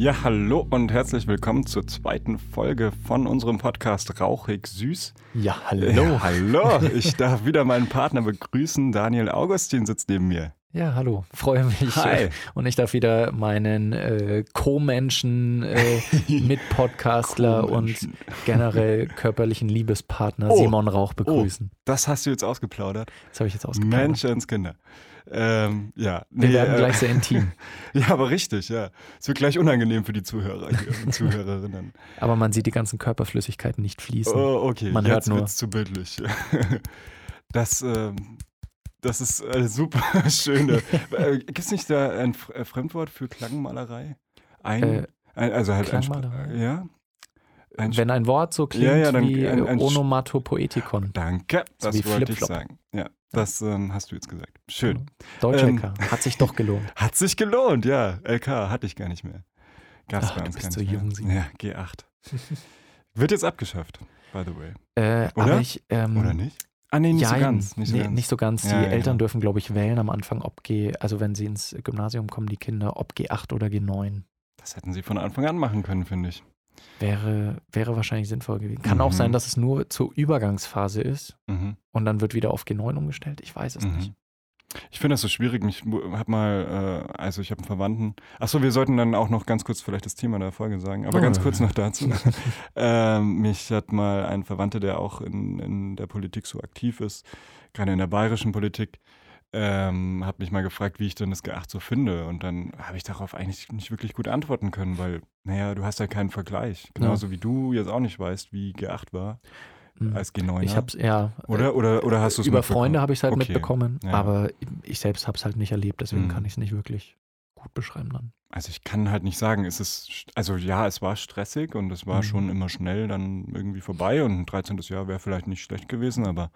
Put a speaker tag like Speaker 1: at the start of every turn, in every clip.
Speaker 1: Ja, hallo und herzlich willkommen zur zweiten Folge von unserem Podcast Rauchig Süß.
Speaker 2: Ja, hallo.
Speaker 1: Ja, hallo, ich darf wieder meinen Partner begrüßen. Daniel Augustin sitzt neben mir.
Speaker 2: Ja, hallo, freue mich.
Speaker 1: Hi.
Speaker 2: Und ich darf wieder meinen äh, Co-Menschen, äh, Mitpodcastler und
Speaker 1: Co-Menschen.
Speaker 2: generell körperlichen Liebespartner
Speaker 1: Oh.
Speaker 2: Simon Rauch begrüßen.
Speaker 1: Das hast du jetzt ausgeplaudert.
Speaker 2: Das habe ich jetzt ausgeplaudert.
Speaker 1: Menschenskinder. Ähm, ja.
Speaker 2: Wir
Speaker 1: nee,
Speaker 2: werden
Speaker 1: äh,
Speaker 2: gleich sehr intim.
Speaker 1: Ja, aber richtig, ja. Es wird gleich unangenehm für die Zuhörer und Zuhörerinnen.
Speaker 2: Aber man sieht die ganzen Körperflüssigkeiten nicht fließen.
Speaker 1: Oh, okay,
Speaker 2: Man
Speaker 1: jetzt
Speaker 2: hört nur.
Speaker 1: zu bildlich. Das, ähm, das ist eine super schöne. äh, Gibt es nicht da ein äh, Fremdwort für Klangmalerei? Ein,
Speaker 2: Äh,
Speaker 1: ein also halt ein
Speaker 2: Klangmalerei?
Speaker 1: ja. Ein
Speaker 2: Wenn ein Wort so klingt
Speaker 1: Ja, ja, dann
Speaker 2: wie
Speaker 1: ein- ein
Speaker 2: Onomatopoetikon.
Speaker 1: Danke, das
Speaker 2: wie
Speaker 1: wollte ich sagen. Ja, das ähm, hast du jetzt gesagt. Schön.
Speaker 2: Deutsch
Speaker 1: Ähm,
Speaker 2: LK. Hat sich doch gelohnt.
Speaker 1: Hat sich gelohnt, ja. LK hatte ich gar nicht mehr. Gab's
Speaker 2: Ach,
Speaker 1: bei
Speaker 2: du
Speaker 1: uns
Speaker 2: bist
Speaker 1: gar
Speaker 2: so jung. Simon.
Speaker 1: Ja, G8. Wird jetzt abgeschafft, by the way.
Speaker 2: Äh,
Speaker 1: Oder?
Speaker 2: ich, ähm,
Speaker 1: Oder nicht? Ah, nee, nicht so
Speaker 2: Jein.
Speaker 1: ganz. Nicht so
Speaker 2: nee,
Speaker 1: ganz.
Speaker 2: nicht so ganz. Die
Speaker 1: Ja, ja,
Speaker 2: Eltern
Speaker 1: ja.
Speaker 2: dürfen, glaube ich, wählen am Anfang, ob G, also wenn sie ins Gymnasium kommen, die Kinder, ob G8 oder G9.
Speaker 1: Das hätten sie von Anfang an machen können, finde ich.
Speaker 2: Wäre, wäre wahrscheinlich sinnvoll gewesen. Kann auch
Speaker 1: Mhm.
Speaker 2: sein, dass es nur zur Übergangsphase ist
Speaker 1: Mhm.
Speaker 2: und dann wird wieder auf G9 umgestellt. Ich weiß es
Speaker 1: Mhm.
Speaker 2: nicht.
Speaker 1: Ich finde das so schwierig. Ich habe mal, äh, also ich habe einen Verwandten. Achso, wir sollten dann auch noch ganz kurz vielleicht das Thema der Folge sagen, aber
Speaker 2: Oh.
Speaker 1: ganz kurz noch dazu. ähm, mich hat mal ein Verwandter, der auch in, in der Politik so aktiv ist, gerade in der bayerischen Politik, ähm, hat mich mal gefragt, wie ich denn das G8 so finde. Und dann habe ich darauf eigentlich nicht wirklich gut antworten können, weil, naja, du hast ja keinen Vergleich. Genauso wie du jetzt auch nicht weißt, wie G8 war
Speaker 2: Mhm.
Speaker 1: als G9.
Speaker 2: Ich hab's, ja.
Speaker 1: oder? Oder, oder hast du es
Speaker 2: Über? Freunde habe ich es halt
Speaker 1: Okay.
Speaker 2: mitbekommen,
Speaker 1: Ja.
Speaker 2: aber ich selbst habe es halt nicht erlebt, deswegen
Speaker 1: Mhm.
Speaker 2: kann ich es nicht wirklich gut beschreiben dann.
Speaker 1: Also ich kann halt nicht sagen, es ist, also ja, es war stressig und es war
Speaker 2: Mhm.
Speaker 1: schon immer schnell dann irgendwie vorbei und ein 13. Jahr wäre vielleicht nicht schlecht gewesen, aber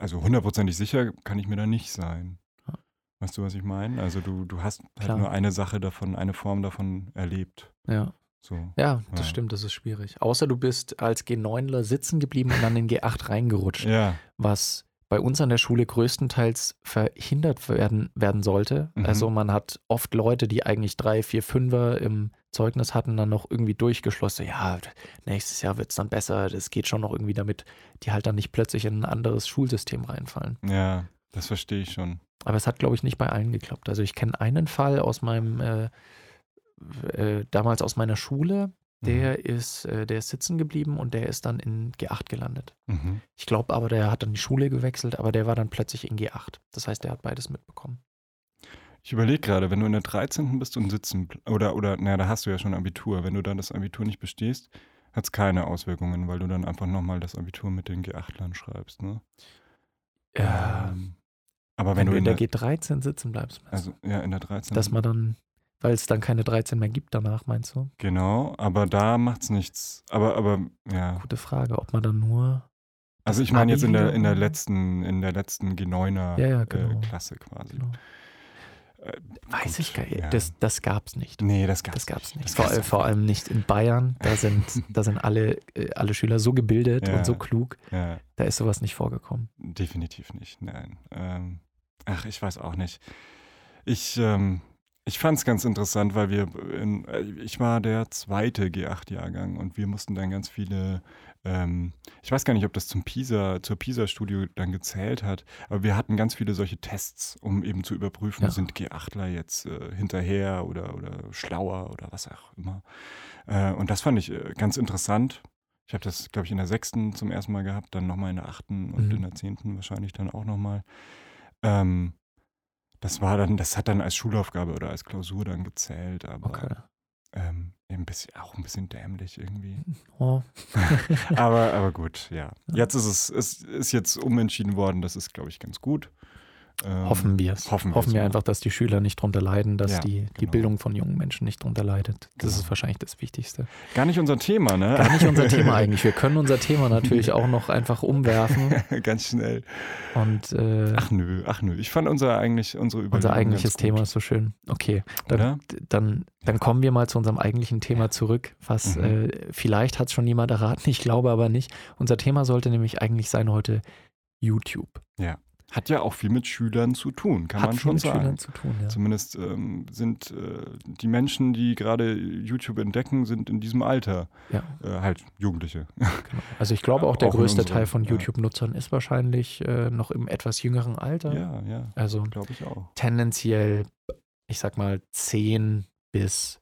Speaker 1: also hundertprozentig sicher kann ich mir da nicht sein.
Speaker 2: Ja.
Speaker 1: Weißt du, was ich meine? Also du, du hast halt
Speaker 2: Klar.
Speaker 1: nur eine Sache davon, eine Form davon erlebt.
Speaker 2: Ja.
Speaker 1: So.
Speaker 2: Ja, das
Speaker 1: Ja.
Speaker 2: stimmt, das ist schwierig. Außer du bist als G9ler sitzen geblieben und dann in G8 reingerutscht.
Speaker 1: Ja.
Speaker 2: was bei uns an der Schule größtenteils verhindert werden, werden sollte.
Speaker 1: Mhm.
Speaker 2: Also man hat oft Leute, die eigentlich drei, vier, fünfer im Zeugnis hatten, dann noch irgendwie durchgeschlossen. Ja, nächstes Jahr wird es dann besser. Das geht schon noch irgendwie damit, die halt dann nicht plötzlich in ein anderes Schulsystem reinfallen.
Speaker 1: Ja, das verstehe ich schon.
Speaker 2: Aber es hat, glaube ich, nicht bei allen geklappt. Also ich kenne einen Fall aus meinem, äh, äh, damals aus meiner Schule, der ist, äh, der ist sitzen geblieben und der ist dann in G8 gelandet.
Speaker 1: Mhm.
Speaker 2: Ich glaube aber, der hat dann die Schule gewechselt, aber der war dann plötzlich in G8. Das heißt, der hat beides mitbekommen.
Speaker 1: Ich überlege gerade, wenn du in der 13. bist und sitzen, oder, oder, naja, da hast du ja schon Abitur. Wenn du dann das Abitur nicht bestehst, hat es keine Auswirkungen, weil du dann einfach nochmal das Abitur mit den G8lern schreibst, ne? Ähm, aber wenn,
Speaker 2: wenn,
Speaker 1: du in der,
Speaker 2: der G13 sitzen bleibst,
Speaker 1: also ja, in der 13.
Speaker 2: du? dass man dann, weil es dann keine 13 mehr gibt danach, meinst du?
Speaker 1: genau, aber da macht's nichts. Aber, aber, ja.
Speaker 2: Gute Frage, ob man dann nur.
Speaker 1: Also ich meine jetzt in der, in der letzten, in der letzten G9er
Speaker 2: Ja, ja, genau.
Speaker 1: äh, Klasse quasi.
Speaker 2: Genau. Weiß ich gar nicht.
Speaker 1: ja.
Speaker 2: Das, das gab es nicht.
Speaker 1: Nee, das
Speaker 2: gab es nicht.
Speaker 1: Das
Speaker 2: Vor,
Speaker 1: gab's
Speaker 2: vor allem nicht in Bayern. Da sind, da sind alle, äh, alle Schüler so gebildet
Speaker 1: Ja.
Speaker 2: und so klug.
Speaker 1: Ja.
Speaker 2: Da ist sowas nicht vorgekommen.
Speaker 1: Definitiv nicht, nein. Ähm, ach, ich weiß auch nicht. Ich, ähm, ich fand es ganz interessant, weil wir, in, äh, ich war der zweite G8-Jahrgang und wir mussten dann ganz viele, ähm, ich weiß gar nicht, ob das zum PISA, zur PISA-Studio dann gezählt hat, aber wir hatten ganz viele solche Tests, um eben zu überprüfen,
Speaker 2: Ja.
Speaker 1: sind G8ler jetzt äh, hinterher oder, oder schlauer oder was auch immer. Äh, und das fand ich äh, ganz interessant. Ich habe das, glaube ich, in der sechsten zum ersten Mal gehabt, dann nochmal in der achten und
Speaker 2: Mhm.
Speaker 1: in der zehnten wahrscheinlich dann auch nochmal. Ähm, das war dann, das hat dann als Schulaufgabe oder als Klausur dann gezählt, aber
Speaker 2: Okay.
Speaker 1: Ähm, ein bisschen, auch ein bisschen dämlich irgendwie.
Speaker 2: Oh,
Speaker 1: aber, aber gut, ja. Jetzt ist es, es ist jetzt umentschieden worden, das ist, glaube ich, ganz gut. Ähm,
Speaker 2: hoffen wir es.
Speaker 1: hoffen
Speaker 2: Hoffen, wir einfach, dass die Schüler nicht drunter leiden, dass
Speaker 1: Ja,
Speaker 2: die, die
Speaker 1: genau.
Speaker 2: Bildung von jungen Menschen nicht drunter leidet. Das
Speaker 1: Genau.
Speaker 2: ist wahrscheinlich das Wichtigste.
Speaker 1: Gar nicht unser Thema, ne?
Speaker 2: Gar nicht unser Thema eigentlich. Wir können unser Thema natürlich auch noch einfach umwerfen
Speaker 1: ganz schnell.
Speaker 2: und äh,
Speaker 1: Ach nö, ach nö. Ich fand unser eigentlich, unsere Überlegung
Speaker 2: unser eigentliches Thema ist so schön. Okay, dann, dann, dann kommen wir mal zu unserem eigentlichen Thema zurück, was
Speaker 1: Mhm.
Speaker 2: äh, vielleicht hat es schon jemand erraten, ich glaube aber nicht. Unser Thema sollte nämlich eigentlich sein heute YouTube.
Speaker 1: Ja. Hat ja auch viel mit Schülern zu tun, kann
Speaker 2: Hat
Speaker 1: man
Speaker 2: viel
Speaker 1: schon
Speaker 2: mit
Speaker 1: sagen.
Speaker 2: Schülern zu tun, ja.
Speaker 1: Zumindest ähm, sind äh, die Menschen, die gerade YouTube entdecken, sind in diesem Alter
Speaker 2: ja
Speaker 1: äh, halt Jugendliche.
Speaker 2: genau. Also ich glaube auch, der
Speaker 1: Auch
Speaker 2: größte
Speaker 1: unserem-
Speaker 2: Teil von. YouTube-Nutzern ist wahrscheinlich äh, noch im etwas jüngeren Alter.
Speaker 1: ja, ja,
Speaker 2: Also
Speaker 1: glaube ich auch.
Speaker 2: tendenziell, ich sag mal, 10 bis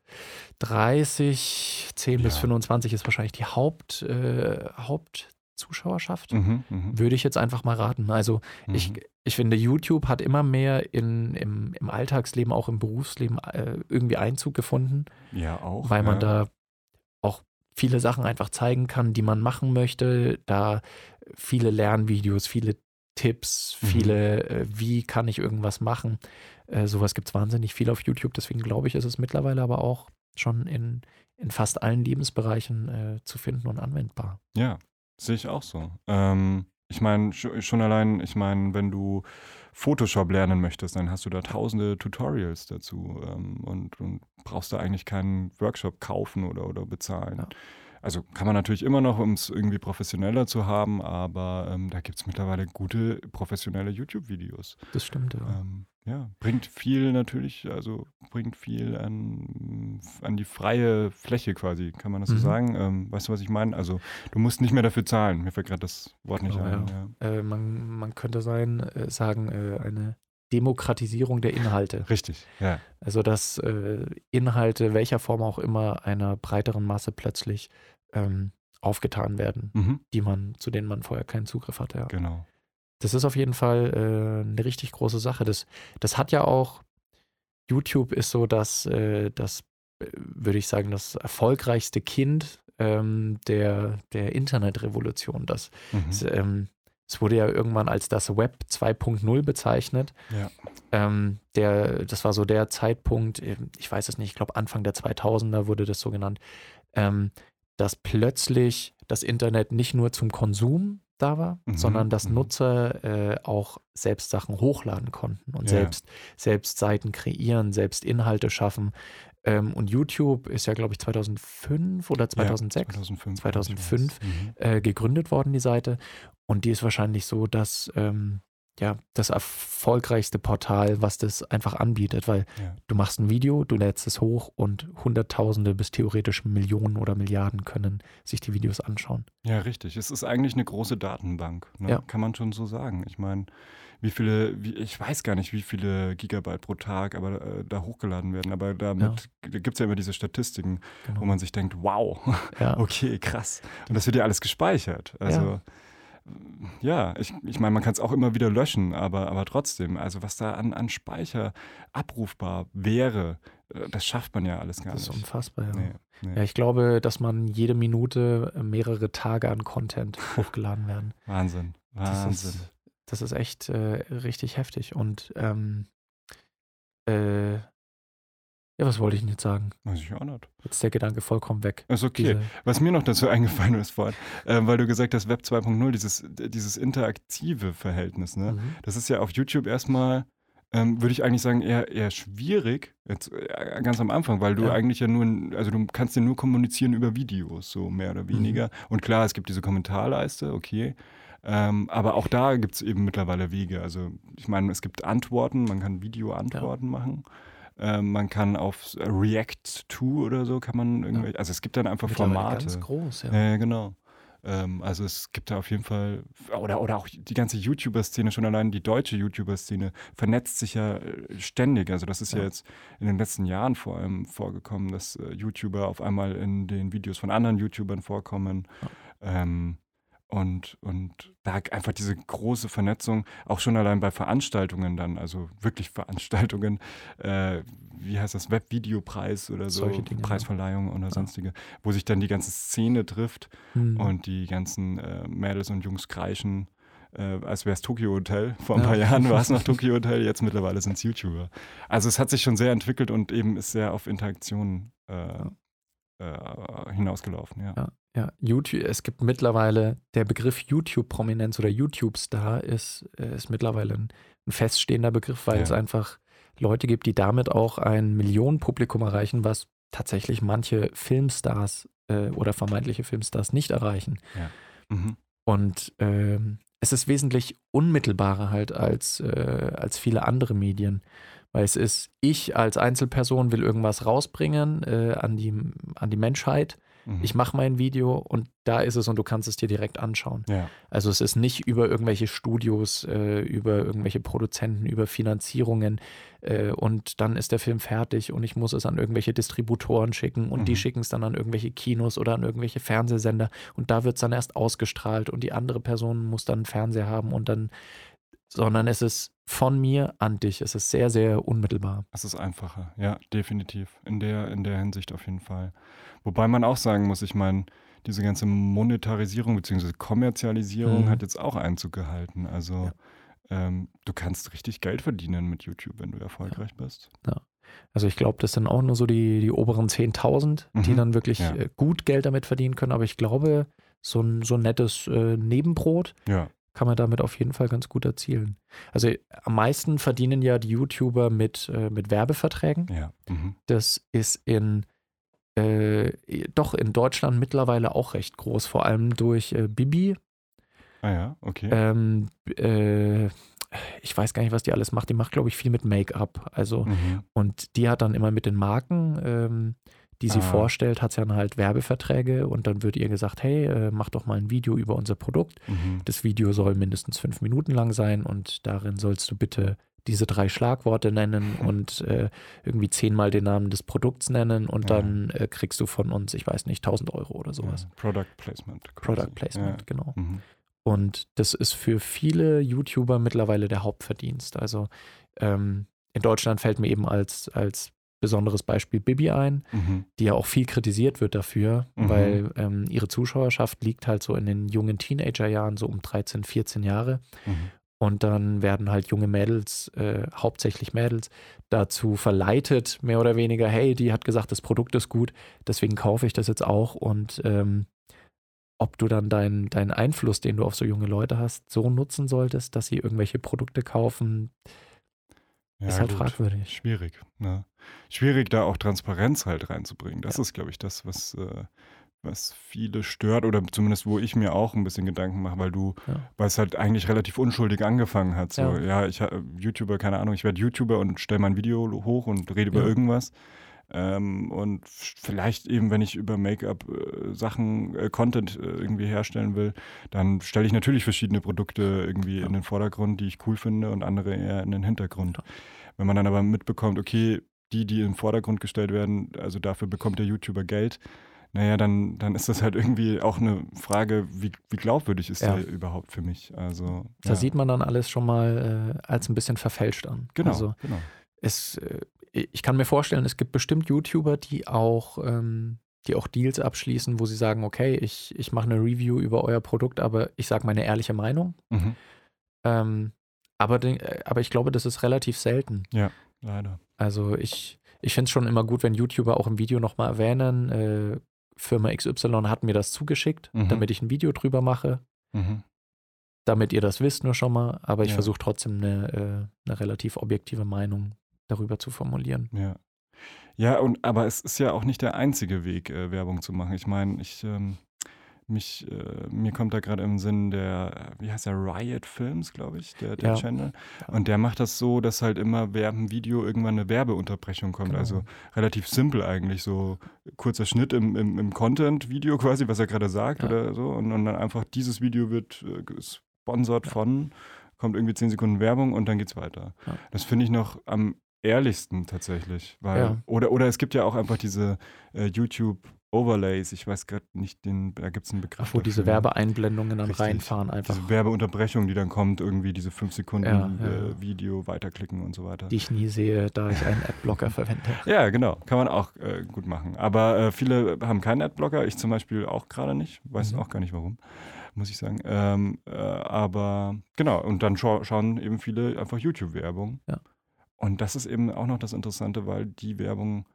Speaker 2: 30, 10 bis
Speaker 1: Ja.
Speaker 2: 25 ist wahrscheinlich die Haupt, äh, Hauptzuschauerschaft.
Speaker 1: Mhm, mhm,
Speaker 2: Würde ich jetzt einfach mal raten. Also ich,
Speaker 1: mhm.
Speaker 2: ich finde, YouTube hat immer mehr in, im, im Alltagsleben, auch im Berufsleben äh, irgendwie Einzug gefunden,
Speaker 1: ja auch.
Speaker 2: weil man
Speaker 1: ja.
Speaker 2: da auch viele Sachen einfach zeigen kann, die man machen möchte. Da viele Lernvideos, viele Tipps,
Speaker 1: Mhm.
Speaker 2: viele, äh, wie kann ich irgendwas machen. Äh, sowas gibt es wahnsinnig viel auf YouTube. Deswegen glaube ich, ist es mittlerweile aber auch schon in, in fast allen Lebensbereichen äh, zu finden und anwendbar.
Speaker 1: Ja, sehe ich auch so. Ähm, ich meine, sch- schon allein, ich meine, wenn du Photoshop lernen möchtest, dann hast du da tausende Tutorials dazu ähm, und, und brauchst da eigentlich keinen Workshop kaufen oder, oder bezahlen.
Speaker 2: Ja.
Speaker 1: Also kann man natürlich immer noch, um es irgendwie professioneller zu haben, aber ähm, da gibt es mittlerweile gute professionelle YouTube-Videos.
Speaker 2: Das stimmt. Ja.
Speaker 1: Ähm, ja, bringt viel natürlich, also bringt viel an, an die freie Fläche quasi, kann man das
Speaker 2: Mhm.
Speaker 1: so sagen? Ähm, weißt du, was ich meine? Also du musst nicht mehr dafür zahlen. Mir fällt gerade das Wort nicht
Speaker 2: Genau,
Speaker 1: ein.
Speaker 2: ja.
Speaker 1: Ja.
Speaker 2: Äh, man, man könnte sein, äh, sagen, äh, eine Demokratisierung der Inhalte.
Speaker 1: Richtig, ja.
Speaker 2: Also dass äh, Inhalte, welcher Form auch immer, einer breiteren Masse plötzlich ähm, aufgetan werden,
Speaker 1: Mhm,
Speaker 2: die man, zu denen man vorher keinen Zugriff hatte. Ja.
Speaker 1: genau.
Speaker 2: Das ist auf jeden Fall äh, eine richtig große Sache. Das, das hat ja auch, YouTube ist so, dass äh, das, äh, würde ich sagen, das erfolgreichste Kind ähm, der, der Internetrevolution. Das,
Speaker 1: Mhm.
Speaker 2: es, ähm, es wurde ja irgendwann als das Web 2.0 bezeichnet.
Speaker 1: Ja.
Speaker 2: Ähm, der, das war so der Zeitpunkt, ähm, ich weiß es nicht, ich glaube Anfang der 2000er wurde das so genannt, ähm, dass plötzlich das Internet nicht nur zum Konsum da war,
Speaker 1: Mhm,
Speaker 2: sondern dass
Speaker 1: mhm.
Speaker 2: Nutzer äh, auch selbst Sachen hochladen konnten und
Speaker 1: Ja.
Speaker 2: selbst, selbst Seiten kreieren, selbst Inhalte schaffen. Ähm, und YouTube ist ja, glaube ich, 2005 oder 2006
Speaker 1: Ja, 2005.
Speaker 2: 2005.
Speaker 1: ich weiß. Mhm.
Speaker 2: äh, gegründet worden, die Seite. Und die ist wahrscheinlich so, dass ähm, ja, das erfolgreichste Portal, was das einfach anbietet, weil
Speaker 1: Ja.
Speaker 2: du machst ein Video, du lädst es hoch und Hunderttausende bis theoretisch Millionen oder Milliarden können sich die Videos anschauen.
Speaker 1: Ja, richtig. Es ist eigentlich eine große Datenbank, ne?
Speaker 2: Ja.
Speaker 1: kann man schon so sagen. Ich meine, wie viele, wie, ich weiß gar nicht, wie viele Gigabyte pro Tag aber äh, da hochgeladen werden, aber damit da gibt es ja immer diese Statistiken,
Speaker 2: Genau.
Speaker 1: wo man sich denkt, wow,
Speaker 2: ja,
Speaker 1: okay, krass. Und das wird ja alles gespeichert. Also ja, ich, ich meine, man kann es auch immer wieder löschen, aber, aber trotzdem, also was da an, an Speicher abrufbar wäre, äh, das schafft man ja alles gar
Speaker 2: das ist
Speaker 1: nicht.
Speaker 2: unfassbar. Ja.
Speaker 1: Nee, nee.
Speaker 2: ja, ich glaube, dass man jede Minute äh, mehrere Tage an Content hochgeladen werden.
Speaker 1: Wahnsinn,
Speaker 2: Das
Speaker 1: Wahnsinn.
Speaker 2: ist, das ist echt äh, richtig heftig. Und ähm, äh, ja, was wollte ich denn jetzt sagen?
Speaker 1: Weiß ich auch nicht.
Speaker 2: Jetzt ist der Gedanke vollkommen weg.
Speaker 1: Ist okay.
Speaker 2: Diese,
Speaker 1: Was mir noch dazu eingefallen ist vorhin, äh, weil du gesagt hast, Web 2.0, dieses, dieses interaktive Verhältnis, ne?
Speaker 2: Mhm.
Speaker 1: Das ist ja auf YouTube erstmal, ähm, würde ich eigentlich sagen, eher, eher schwierig, jetzt, äh, ganz am Anfang, weil du
Speaker 2: Ja.
Speaker 1: eigentlich ja nur, also du kannst ja nur kommunizieren über Videos, so mehr oder weniger.
Speaker 2: Mhm.
Speaker 1: Und klar, es gibt diese Kommentarleiste, okay. Ähm, aber auch da gibt es eben mittlerweile Wege. Also ich meine, es gibt Antworten, man kann Video-Antworten machen. Ähm, man kann auf React to oder so kann man irgendwie, also es gibt dann einfach Formate.
Speaker 2: ganz groß, ja.
Speaker 1: Ja, ja, genau. Ähm, also es gibt da auf jeden Fall, oder, oder auch die ganze YouTuber-Szene, schon allein die deutsche YouTuber-Szene, vernetzt sich ja äh, ständig. Also das ist ja.
Speaker 2: Ja.
Speaker 1: jetzt in den letzten Jahren vor allem vorgekommen, dass äh, YouTuber auf einmal in den Videos von anderen YouTubern vorkommen. Ähm, und, und da einfach diese große Vernetzung, auch schon allein bei Veranstaltungen dann, also wirklich Veranstaltungen, äh, wie heißt das, Webvideopreis oder so,
Speaker 2: Solche Dinge, ja.
Speaker 1: Preisverleihung oder
Speaker 2: Ja.
Speaker 1: sonstige, wo sich dann die ganze Szene trifft
Speaker 2: Hm.
Speaker 1: und die ganzen äh, Mädels und Jungs kreischen, äh, als wäre es Tokyo Hotel. Vor ein
Speaker 2: Ja.
Speaker 1: paar Jahren war es noch Tokyo Hotel, jetzt mittlerweile sind es YouTuber. Also es hat sich schon sehr entwickelt und eben ist sehr auf Interaktion äh, äh, hinausgelaufen, ja.
Speaker 2: Ja, ja. YouTube, es gibt mittlerweile, der Begriff YouTube-Prominenz oder YouTube-Star ist, äh, ist mittlerweile ein, ein feststehender Begriff, weil
Speaker 1: Ja.
Speaker 2: es einfach Leute gibt, die damit auch ein Millionenpublikum erreichen, was tatsächlich manche Filmstars äh, oder vermeintliche Filmstars nicht erreichen.
Speaker 1: Mhm.
Speaker 2: Und ähm, es ist wesentlich unmittelbarer halt als, äh, als viele andere Medien. Weil es ist, ich als Einzelperson will irgendwas rausbringen äh, an, die, an die Menschheit. Mhm. Ich mache mein Video und da ist es und du kannst es dir direkt anschauen.
Speaker 1: Ja.
Speaker 2: Also es ist nicht über irgendwelche Studios, äh, über irgendwelche Produzenten, über Finanzierungen äh, und dann ist der Film fertig und ich muss es an irgendwelche Distributoren schicken und mhm. die schicken es dann an irgendwelche Kinos oder an irgendwelche Fernsehsender und da wird es dann erst ausgestrahlt und die andere Person muss dann einen Fernseher haben und dann sondern es ist von mir an dich. Es ist sehr, sehr unmittelbar.
Speaker 1: Es ist einfacher, ja, definitiv. In der, in der Hinsicht auf jeden Fall. Wobei man auch sagen muss, ich meine, diese ganze Monetarisierung bzw. Kommerzialisierung mhm. hat jetzt auch Einzug gehalten. Also ja. ähm, du kannst richtig Geld verdienen mit YouTube, wenn du erfolgreich
Speaker 2: ja.
Speaker 1: bist.
Speaker 2: Ja. Also ich glaube, das sind auch nur so die, die oberen 10.000, mhm. die dann wirklich ja. Äh, gut Geld damit verdienen können. Aber ich glaube, so ein, so ein nettes äh, Nebenbrot
Speaker 1: ja
Speaker 2: kann man damit auf jeden Fall ganz gut erzielen. Also am meisten verdienen ja die YouTuber mit, äh, mit Werbeverträgen.
Speaker 1: Ja. Mhm.
Speaker 2: Das ist in äh, doch in Deutschland mittlerweile auch recht groß, vor allem durch äh, Bibi.
Speaker 1: Ah ja, okay.
Speaker 2: Ähm, äh, ich weiß gar nicht, was die alles macht. Die macht, glaube ich, viel mit Make-up. Also, mhm. und die hat dann immer mit den Marken ähm, die sie ah. vorstellt, hat sie dann halt Werbeverträge und dann wird ihr gesagt, hey, äh, mach doch mal ein Video über unser Produkt. Mhm. Das Video soll mindestens fünf Minuten lang sein und darin sollst du bitte diese drei Schlagworte nennen und äh, irgendwie zehnmal den Namen des Produkts nennen und ja. dann äh, kriegst du von uns, ich weiß nicht, 1000 Euro oder sowas. Ja,
Speaker 1: Product Placement.
Speaker 2: Quasi. Product Placement, ja. genau. Mhm. Und das ist für viele YouTuber mittlerweile der Hauptverdienst. Also ähm, in Deutschland fällt mir eben als, als besonderes Beispiel Bibi ein, mhm. die ja auch viel kritisiert wird dafür, mhm. weil ähm, ihre Zuschauerschaft liegt halt so in den jungen Teenagerjahren, so um 13, 14 Jahre. Mhm. Und dann werden halt junge Mädels, äh, hauptsächlich Mädels, dazu verleitet, mehr oder weniger, hey, die hat gesagt, das Produkt ist gut, deswegen kaufe ich das jetzt auch. Und ähm, ob du dann deinen dein Einfluss, den du auf so junge Leute hast, so nutzen solltest, dass sie irgendwelche Produkte kaufen, ja, ist halt gut. fragwürdig.
Speaker 1: Schwierig. Ne? Schwierig, da auch Transparenz halt reinzubringen. Das ja. ist, glaube ich, das, was, äh, was viele stört oder zumindest wo ich mir auch ein bisschen Gedanken mache, weil du, ja. weil es halt eigentlich relativ unschuldig angefangen hat. So, ja, ja ich YouTuber, keine Ahnung, ich werde YouTuber und stelle mein Video hoch und rede über irgendwas. Ähm, und vielleicht eben, wenn ich über Make-up äh, Sachen, äh, Content äh, irgendwie herstellen will, dann stelle ich natürlich verschiedene Produkte irgendwie ja. in den Vordergrund, die ich cool finde und andere eher in den Hintergrund. Ja. Wenn man dann aber mitbekommt, okay, die, die im Vordergrund gestellt werden, also dafür bekommt der YouTuber Geld, naja, dann, dann ist das halt irgendwie auch eine Frage, wie, wie glaubwürdig ist ja. der überhaupt für mich? Also,
Speaker 2: da ja. sieht man dann alles schon mal äh, als ein bisschen verfälscht an.
Speaker 1: Genau,
Speaker 2: also,
Speaker 1: genau.
Speaker 2: Es, äh, ich kann mir vorstellen, es gibt bestimmt YouTuber, die auch, ähm, die auch Deals abschließen, wo sie sagen, okay, ich, ich mache eine Review über euer Produkt, aber ich sage meine ehrliche Meinung. Mhm. Ähm, aber, den, äh, aber ich glaube, das ist relativ selten.
Speaker 1: Ja, leider.
Speaker 2: Also ich, ich finde es schon immer gut, wenn YouTuber auch im Video nochmal erwähnen, äh, Firma XY hat mir das zugeschickt, mhm. damit ich ein Video drüber mache. Mhm. Damit ihr das wisst nur schon mal, aber ich ja. versuche trotzdem eine, äh, eine relativ objektive Meinung darüber zu formulieren.
Speaker 1: Ja. Ja, und aber es ist ja auch nicht der einzige Weg, äh, Werbung zu machen. Ich meine, ich ähm, mich, äh, mir kommt da gerade im Sinn der, wie heißt der, Riot Films, glaube ich, der, der ja. Channel. Und der macht das so, dass halt immer während dem Video irgendwann eine Werbeunterbrechung kommt. Genau. Also relativ simpel eigentlich, so kurzer Schnitt im, im, im Content-Video quasi, was er gerade sagt ja. oder so. Und, und, dann einfach dieses Video wird äh, gesponsert ja. von, kommt irgendwie zehn Sekunden Werbung und dann geht's weiter. Das finde ich noch am ehrlichsten tatsächlich. Weil, oder, oder es gibt ja auch einfach diese äh, YouTube- Overlays, ich weiß gerade nicht, den, da gibt es einen Begriff.
Speaker 2: Ach, wo dafür. diese Werbeeinblendungen dann Richtig. reinfahren einfach.
Speaker 1: Diese Werbeunterbrechung, die dann kommt, irgendwie diese 5 Sekunden ja, ja. Äh, Video weiterklicken und so weiter.
Speaker 2: Die ich nie sehe, da ich einen Adblocker verwende.
Speaker 1: Ja, genau, kann man auch äh, gut machen. Aber äh, viele haben keinen Adblocker, ich zum Beispiel auch gerade nicht, weiß mhm. auch gar nicht warum, muss ich sagen. Ähm, äh, aber genau, und dann scha schauen eben viele einfach YouTube-Werbung.
Speaker 2: Ja.
Speaker 1: Und das ist eben auch noch das Interessante, weil die Werbung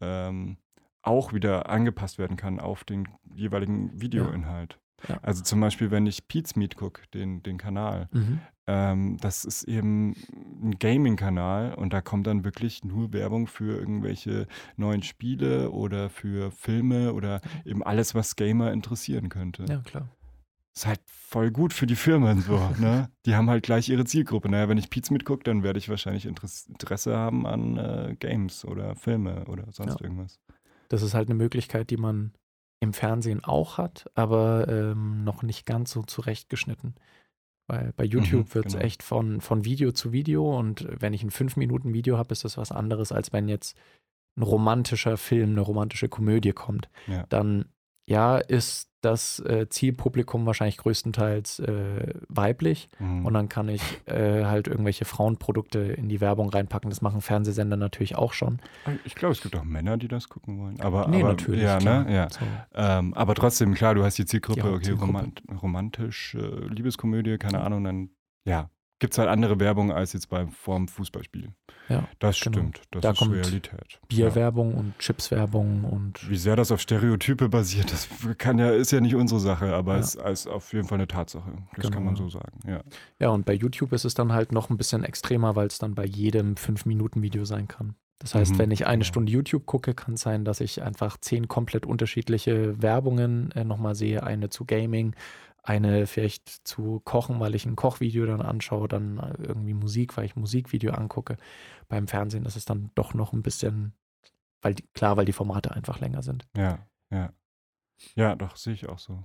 Speaker 1: ähm, auch wieder angepasst werden kann auf den jeweiligen Videoinhalt. Ja. Ja. Also zum Beispiel, wenn ich Pete's Meet gucke, den, den Kanal, mhm. ähm, das ist eben ein Gaming-Kanal und da kommt dann wirklich nur Werbung für irgendwelche neuen Spiele oder für Filme oder eben alles, was Gamer interessieren könnte.
Speaker 2: Ja, klar.
Speaker 1: ist halt voll gut für die Firmen so, ne? Die haben halt gleich ihre Zielgruppe. Naja, wenn ich Pietz mitgucke, dann werde ich wahrscheinlich Interesse haben an äh, Games oder Filme oder sonst ja. irgendwas.
Speaker 2: Das ist halt eine Möglichkeit, die man im Fernsehen auch hat, aber ähm, noch nicht ganz so zurechtgeschnitten. Weil bei YouTube mhm, wird es genau. echt von, von Video zu Video und wenn ich ein 5-Minuten-Video habe, ist das was anderes, als wenn jetzt ein romantischer Film, eine romantische Komödie kommt. Ja. Dann ja, ist das äh, Zielpublikum wahrscheinlich größtenteils äh, weiblich mhm. und dann kann ich äh, halt irgendwelche Frauenprodukte in die Werbung reinpacken. Das machen Fernsehsender natürlich auch schon.
Speaker 1: Ich glaube, es gibt auch Männer, die das gucken wollen. Aber, nee, aber natürlich. Ja, ne? ja. So. Ähm, aber trotzdem, klar, du hast die Zielgruppe, ja, okay, Zielgruppe. Romant romantisch, äh, Liebeskomödie, keine Ahnung, dann ja, gibt es halt andere Werbung als jetzt beim vorm Fußballspiel. Ja, das genau. stimmt. Das
Speaker 2: da ist kommt Realität. Bierwerbung ja. und Chipswerbung und.
Speaker 1: Wie sehr das auf Stereotype basiert, das kann ja, ist ja nicht unsere Sache, aber es ja. ist auf jeden Fall eine Tatsache. Das genau. kann man so sagen. Ja.
Speaker 2: ja, und bei YouTube ist es dann halt noch ein bisschen extremer, weil es dann bei jedem 5-Minuten-Video sein kann. Das heißt, mhm, wenn ich eine genau. Stunde YouTube gucke, kann es sein, dass ich einfach zehn komplett unterschiedliche Werbungen äh, nochmal sehe. Eine zu Gaming, eine vielleicht zu kochen, weil ich ein Kochvideo dann anschaue, dann irgendwie Musik, weil ich ein Musikvideo angucke. Beim Fernsehen ist es dann doch noch ein bisschen, weil die, klar, weil die Formate einfach länger sind.
Speaker 1: Ja, ja. Ja, doch, sehe ich auch so.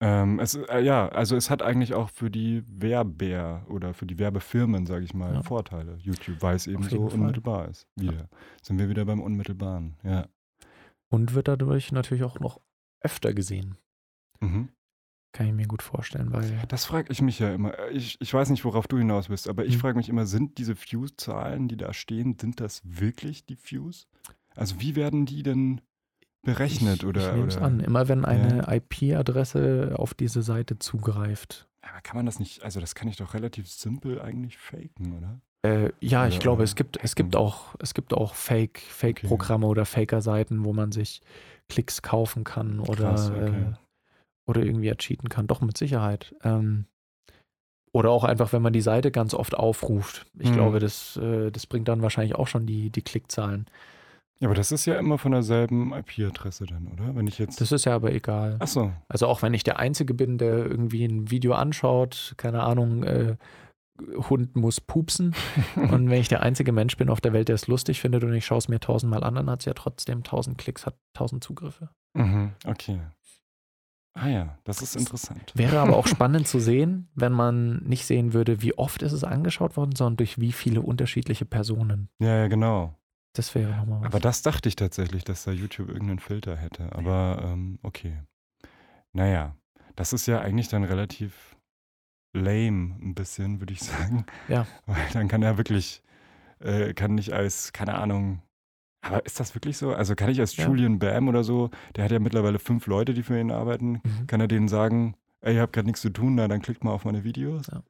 Speaker 1: Ähm, es, äh, ja, also es hat eigentlich auch für die Werber oder für die Werbefirmen, sage ich mal, ja. Vorteile, YouTube, weil es eben so Fall. unmittelbar ist. Wieder. Ja. Sind wir wieder beim Unmittelbaren, ja.
Speaker 2: Und wird dadurch natürlich auch noch öfter gesehen. Mhm. Kann ich mir gut vorstellen, weil.
Speaker 1: Das frage ich mich ja immer. Ich, ich weiß nicht, worauf du hinaus bist, aber ich mhm. frage mich immer, sind diese Views-Zahlen, die da stehen, sind das wirklich die Views? Also wie werden die denn berechnet
Speaker 2: ich,
Speaker 1: oder?
Speaker 2: Ich nehme es an. Immer wenn eine ja. IP-Adresse auf diese Seite zugreift.
Speaker 1: Aber kann man das nicht, also das kann ich doch relativ simpel eigentlich faken, oder?
Speaker 2: Äh, ja, oder, ich glaube, es gibt, es gibt auch, es gibt auch Fake, Fake-Programme okay. oder Faker-Seiten, wo man sich Klicks kaufen kann oder Krass, okay. äh, oder irgendwie ercheaten kann. Doch, mit Sicherheit. Ähm, oder auch einfach, wenn man die Seite ganz oft aufruft. Ich mhm. glaube, das, äh, das bringt dann wahrscheinlich auch schon die, die Klickzahlen.
Speaker 1: Ja, aber das ist ja immer von derselben IP-Adresse dann, oder? Wenn ich jetzt.
Speaker 2: Das ist ja aber egal.
Speaker 1: Ach so.
Speaker 2: Also auch wenn ich der Einzige bin, der irgendwie ein Video anschaut, keine Ahnung, äh, Hund muss pupsen. und wenn ich der einzige Mensch bin auf der Welt, der es lustig findet und ich schaue es mir tausendmal an, dann hat es ja trotzdem tausend Klicks, hat tausend Zugriffe.
Speaker 1: Mhm, okay. Ah ja, das ist interessant.
Speaker 2: Wäre aber auch spannend zu sehen, wenn man nicht sehen würde, wie oft ist es angeschaut worden, sondern durch wie viele unterschiedliche Personen.
Speaker 1: Ja, ja, genau.
Speaker 2: Das wäre nochmal was.
Speaker 1: Aber das dachte ich tatsächlich, dass da YouTube irgendeinen Filter hätte. Aber ähm, okay. Naja, das ist ja eigentlich dann relativ lame, ein bisschen, würde ich sagen.
Speaker 2: Ja.
Speaker 1: Weil dann kann er wirklich, äh, kann nicht als, keine Ahnung, aber ist das wirklich so? Also kann ich als ja. Julian Bam oder so, der hat ja mittlerweile fünf Leute, die für ihn arbeiten, mhm. kann er denen sagen, ey, ihr habt gerade nichts zu tun, na, dann klickt mal auf meine Videos? Ja.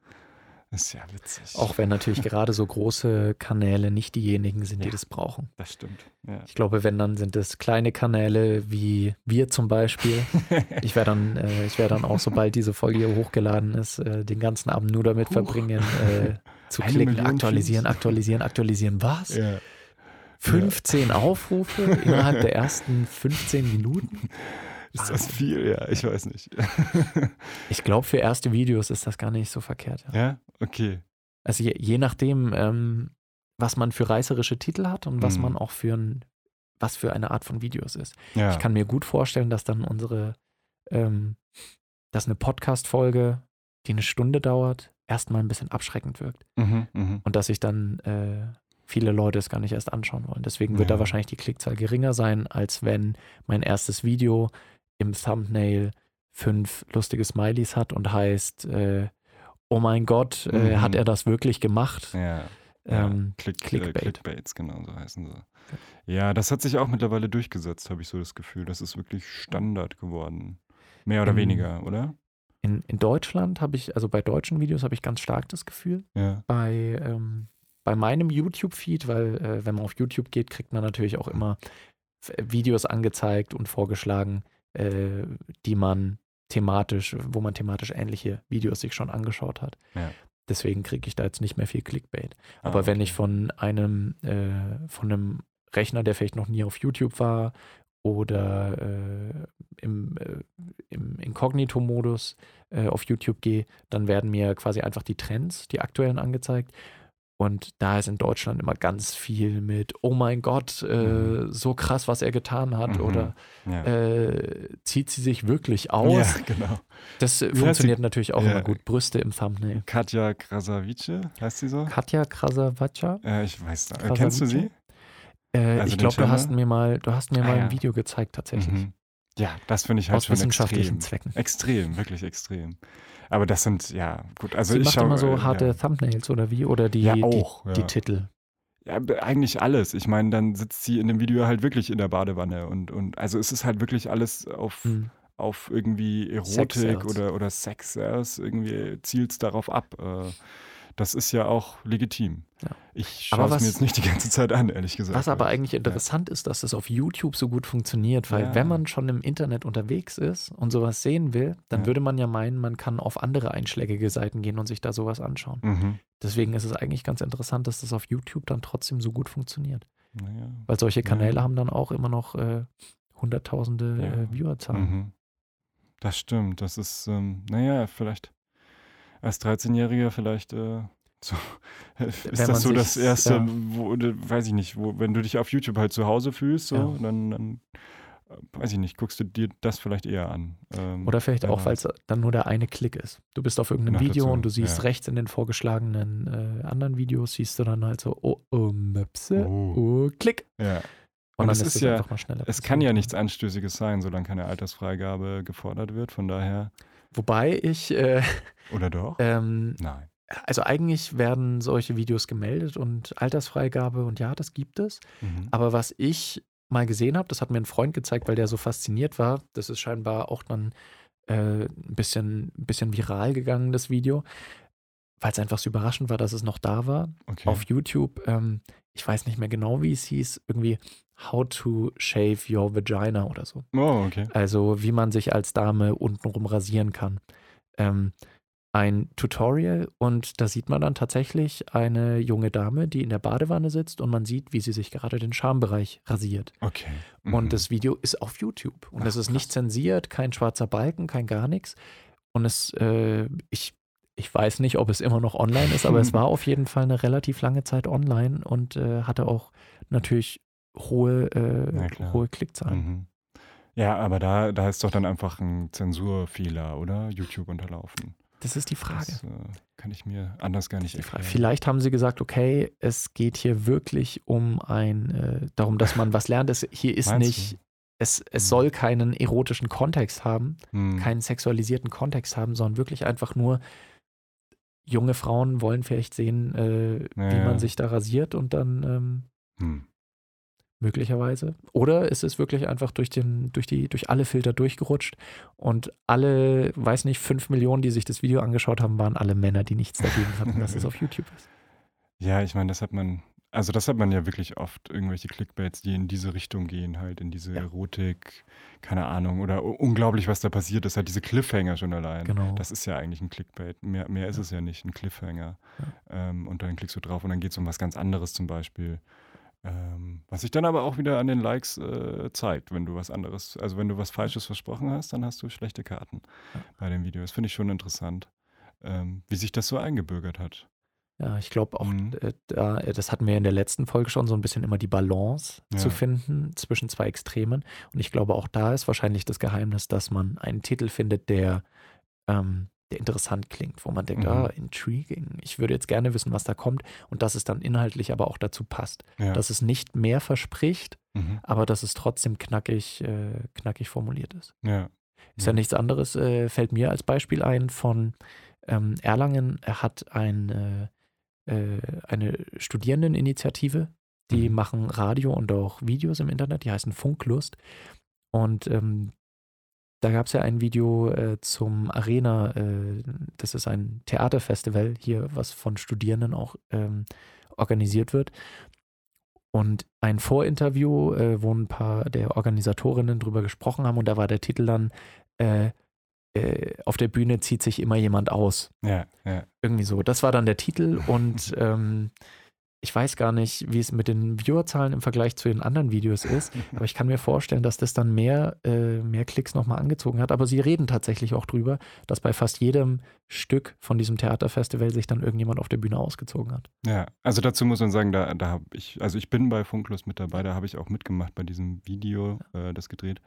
Speaker 1: Das ist ja witzig.
Speaker 2: Auch wenn natürlich gerade so große Kanäle nicht diejenigen sind, die das brauchen.
Speaker 1: Das stimmt. Ja.
Speaker 2: Ich glaube, wenn dann sind es kleine Kanäle wie wir zum Beispiel. ich werde dann, äh, ich werde dann auch, sobald diese Folge hier hochgeladen ist, äh, den ganzen Abend nur damit Huch. verbringen, äh, zu Eine klicken, Million aktualisieren, aktualisieren, aktualisieren. Was? Ja. 15 ja. Aufrufe innerhalb der ersten 15 Minuten?
Speaker 1: Ist das viel? Ja, ich weiß nicht.
Speaker 2: ich glaube, für erste Videos ist das gar nicht so verkehrt.
Speaker 1: Ja, ja? okay.
Speaker 2: Also je, je nachdem, ähm, was man für reißerische Titel hat und was mhm. man auch für ein, was für eine Art von Videos ist. Ja. Ich kann mir gut vorstellen, dass dann unsere, ähm, dass eine Podcast-Folge, die eine Stunde dauert, erstmal ein bisschen abschreckend wirkt. Mhm, mh. Und dass ich dann äh, viele Leute es gar nicht erst anschauen wollen. Deswegen wird ja. da wahrscheinlich die Klickzahl geringer sein, als wenn mein erstes Video im Thumbnail fünf lustige Smileys hat und heißt, äh, oh mein Gott, äh, mhm. hat er das wirklich gemacht?
Speaker 1: Ja. Ähm, ja. Click, äh, Clickbait. Äh, Clickbaits, genau, so heißen sie. Ja, das hat sich auch mittlerweile durchgesetzt, habe ich so das Gefühl. Das ist wirklich Standard geworden. Mehr oder in, weniger, oder?
Speaker 2: In, in Deutschland habe ich, also bei deutschen Videos habe ich ganz stark das Gefühl. Ja. Bei ähm, bei meinem YouTube-Feed, weil äh, wenn man auf YouTube geht, kriegt man natürlich auch immer Videos angezeigt und vorgeschlagen, äh, die man thematisch, wo man thematisch ähnliche Videos sich schon angeschaut hat. Ja. Deswegen kriege ich da jetzt nicht mehr viel Clickbait. Aber ah, okay. wenn ich von einem, äh, von einem Rechner, der vielleicht noch nie auf YouTube war oder äh, im, äh, im Inkognito-Modus äh, auf YouTube gehe, dann werden mir quasi einfach die Trends, die aktuellen angezeigt. Und da ist in Deutschland immer ganz viel mit, oh mein Gott, äh, mhm. so krass, was er getan hat. Mhm. Oder ja. äh, zieht sie sich wirklich aus?
Speaker 1: Ja, genau.
Speaker 2: Das Wie funktioniert natürlich auch ja. immer gut. Brüste im Thumbnail.
Speaker 1: Katja Krasavice, heißt sie so?
Speaker 2: Katja Krasavice?
Speaker 1: Äh, ich weiß nicht. Kennst du sie?
Speaker 2: Äh, also ich glaube, du hast mir mal, du hast mir ah, mal ein Video gezeigt tatsächlich. Mhm.
Speaker 1: Ja, das finde ich halt
Speaker 2: Aus
Speaker 1: schon
Speaker 2: wissenschaftlichen
Speaker 1: extrem.
Speaker 2: Zwecken.
Speaker 1: Extrem, wirklich extrem. Aber das sind, ja, gut. Also
Speaker 2: Sie
Speaker 1: ich
Speaker 2: macht
Speaker 1: schau,
Speaker 2: immer so
Speaker 1: äh,
Speaker 2: harte
Speaker 1: ja.
Speaker 2: Thumbnails oder wie? Oder die,
Speaker 1: Ja, auch,
Speaker 2: die, die
Speaker 1: ja.
Speaker 2: Titel.
Speaker 1: Ja, eigentlich alles. Ich meine, dann sitzt sie in dem Video halt wirklich in der Badewanne und, und also es ist halt wirklich alles auf,
Speaker 2: Hm.
Speaker 1: auf irgendwie
Speaker 2: Sex
Speaker 1: Erotik
Speaker 2: Sales.
Speaker 1: oder, oder Sex, irgendwie zielt es darauf ab. Äh, Das ist ja auch legitim.
Speaker 2: Ja.
Speaker 1: Ich schaue es mir jetzt nicht die ganze Zeit an, ehrlich gesagt.
Speaker 2: Was aber eigentlich
Speaker 1: Ja.
Speaker 2: interessant ist, dass das auf YouTube so gut funktioniert, weil
Speaker 1: Ja.
Speaker 2: wenn man schon im Internet unterwegs ist und sowas sehen will, dann
Speaker 1: Ja.
Speaker 2: würde man ja meinen, man kann auf andere einschlägige Seiten gehen und sich da sowas anschauen.
Speaker 1: Mhm.
Speaker 2: Deswegen ist es eigentlich ganz interessant, dass das auf YouTube dann trotzdem so gut funktioniert. Weil solche Kanäle
Speaker 1: Ja.
Speaker 2: haben dann auch immer noch äh, hunderttausende
Speaker 1: Ja.
Speaker 2: äh, Viewerzahlen.
Speaker 1: Mhm. Das stimmt. Das ist, ähm, naja, vielleicht als 13-Jähriger vielleicht äh, so, ist
Speaker 2: Wenn
Speaker 1: das so das Erste,
Speaker 2: ja.
Speaker 1: wo, weiß ich nicht, wo, wenn du dich auf YouTube halt zu Hause fühlst, so,
Speaker 2: Ja.
Speaker 1: dann, dann, äh, weiß ich nicht, guckst du dir das vielleicht eher an. Ähm,
Speaker 2: Oder vielleicht auch, weil es dann nur der eine Klick ist. Du bist auf irgendeinem Video
Speaker 1: dazu,
Speaker 2: und du siehst
Speaker 1: ja.
Speaker 2: rechts in den vorgeschlagenen äh, anderen Videos, siehst du dann halt so, oh, oh, Möpse,
Speaker 1: Oh.
Speaker 2: oh, Klick.
Speaker 1: Ja.
Speaker 2: Und,
Speaker 1: Und es
Speaker 2: ist
Speaker 1: ist ja-. Es kann ja nichts Anstößiges sein, solange keine Altersfreigabe gefordert wird. Von daher,
Speaker 2: Wobei ich, äh,
Speaker 1: oder doch?
Speaker 2: ähm,
Speaker 1: Nein.
Speaker 2: also eigentlich werden solche Videos gemeldet und Altersfreigabe und ja, das gibt es.
Speaker 1: Mhm.
Speaker 2: Aber was ich mal gesehen habe, das hat mir ein Freund gezeigt, weil der so fasziniert war. Das ist scheinbar auch dann äh, ein bisschen, ein bisschen viral gegangen, das Video, weil es einfach so überraschend war, dass es noch da war.
Speaker 1: Okay.
Speaker 2: Auf YouTube, ähm, ich weiß nicht mehr genau, wie es hieß, irgendwie How to Shave Your Vagina oder so.
Speaker 1: oh, okay.
Speaker 2: Also wie man sich als Dame untenrum rasieren kann. Ähm, ein Tutorial und da sieht man dann tatsächlich eine junge Dame, die in der Badewanne sitzt und man sieht, wie sie sich gerade den Schambereich rasiert.
Speaker 1: Okay. Mhm.
Speaker 2: Und das Video ist auf YouTube und es ist nicht zensiert, kein schwarzer Balken, kein gar nichts. Und es, äh, ich, ich weiß nicht, ob es immer noch online ist, aber es war auf jeden Fall eine relativ lange Zeit online und äh, hatte auch natürlich hohe, äh, hohe Klickzahlen.
Speaker 1: Mhm. Ja, aber da, da ist doch dann einfach ein Zensurfehler, oder? YouTube unterlaufen.
Speaker 2: Das ist die Frage.
Speaker 1: Das äh, kann ich mir anders gar nicht erklären.
Speaker 2: Vielleicht haben sie gesagt, okay, es geht hier wirklich um ein, äh, darum, dass man was lernt. Es, hier ist
Speaker 1: Meinst
Speaker 2: nicht,
Speaker 1: du?
Speaker 2: es, es
Speaker 1: Hm.
Speaker 2: soll keinen erotischen Kontext haben,
Speaker 1: Hm.
Speaker 2: keinen sexualisierten Kontext haben, sondern wirklich einfach nur, junge Frauen wollen vielleicht sehen, äh,
Speaker 1: Ja,
Speaker 2: wie
Speaker 1: ja.
Speaker 2: man sich da rasiert und dann ähm,
Speaker 1: Hm.
Speaker 2: Möglicherweise. Oder es ist wirklich einfach durch den, durch die, durch alle Filter durchgerutscht und alle, weiß nicht, fünf Millionen, die sich das Video angeschaut haben, waren alle Männer, die nichts dagegen hatten, dass es auf YouTube ist.
Speaker 1: Ja, ich meine, das hat man, also das hat man ja wirklich oft, irgendwelche Clickbaits, die in diese Richtung gehen, halt in diese
Speaker 2: Ja.
Speaker 1: Erotik, keine Ahnung, oder unglaublich, was da passiert ist, halt diese Cliffhanger schon allein.
Speaker 2: Genau.
Speaker 1: Das ist ja eigentlich ein Clickbait. Mehr, mehr ist
Speaker 2: Ja.
Speaker 1: es ja nicht, ein Cliffhanger. Ähm, und dann klickst du drauf und dann geht es um was ganz anderes zum Beispiel. Ähm, was sich dann aber auch wieder an den Likes äh, zeigt, wenn du was anderes, also wenn du was Falsches versprochen hast, dann hast du schlechte Karten
Speaker 2: Ja.
Speaker 1: bei dem Video. Das finde ich schon interessant, ähm, wie sich das so eingebürgert hat.
Speaker 2: Ja, ich glaube auch,
Speaker 1: Mhm.
Speaker 2: äh, da, äh, das hatten wir in der letzten Folge schon, so ein bisschen immer die Balance zu
Speaker 1: Ja.
Speaker 2: finden zwischen zwei Extremen. Und ich glaube, auch da ist wahrscheinlich das Geheimnis, dass man einen Titel findet, der, ähm, der interessant klingt, wo man denkt,
Speaker 1: Mhm.
Speaker 2: ah, intriguing. Ich würde jetzt gerne wissen, was da kommt. Und dass es dann inhaltlich aber auch dazu passt.
Speaker 1: Ja.
Speaker 2: Dass es nicht mehr verspricht,
Speaker 1: mhm.
Speaker 2: aber dass es trotzdem knackig, äh, knackig formuliert ist.
Speaker 1: ja.
Speaker 2: Ist ja nichts anderes, äh, fällt mir als Beispiel ein von ähm, Erlangen. Er hat ein, äh, äh, eine Studierendeninitiative, die
Speaker 1: Mhm.
Speaker 2: machen Radio und auch Videos im Internet, die heißen Funklust. Und ähm, da gab es ja ein Video äh, zum Arena, äh, das ist ein Theaterfestival hier, was von Studierenden auch ähm, organisiert wird. Und ein Vorinterview, äh, wo ein paar der Organisatorinnen drüber gesprochen haben und da war der Titel dann äh, äh, Auf der Bühne zieht sich immer jemand aus.
Speaker 1: Ja, ja.
Speaker 2: Irgendwie so. Das war dann der Titel und ähm, ich weiß gar nicht, wie es mit den Viewerzahlen im Vergleich zu den anderen Videos ist, aber ich kann mir vorstellen, dass das dann mehr, äh, mehr Klicks nochmal angezogen hat. Aber sie reden tatsächlich auch drüber, dass bei fast jedem Stück von diesem Theaterfestival sich dann irgendjemand auf der Bühne ausgezogen hat.
Speaker 1: Ja, also dazu muss man sagen, da, da habe ich, also ich bin bei Funklus mit dabei, da habe ich auch mitgemacht bei diesem Video, äh, das gedreht.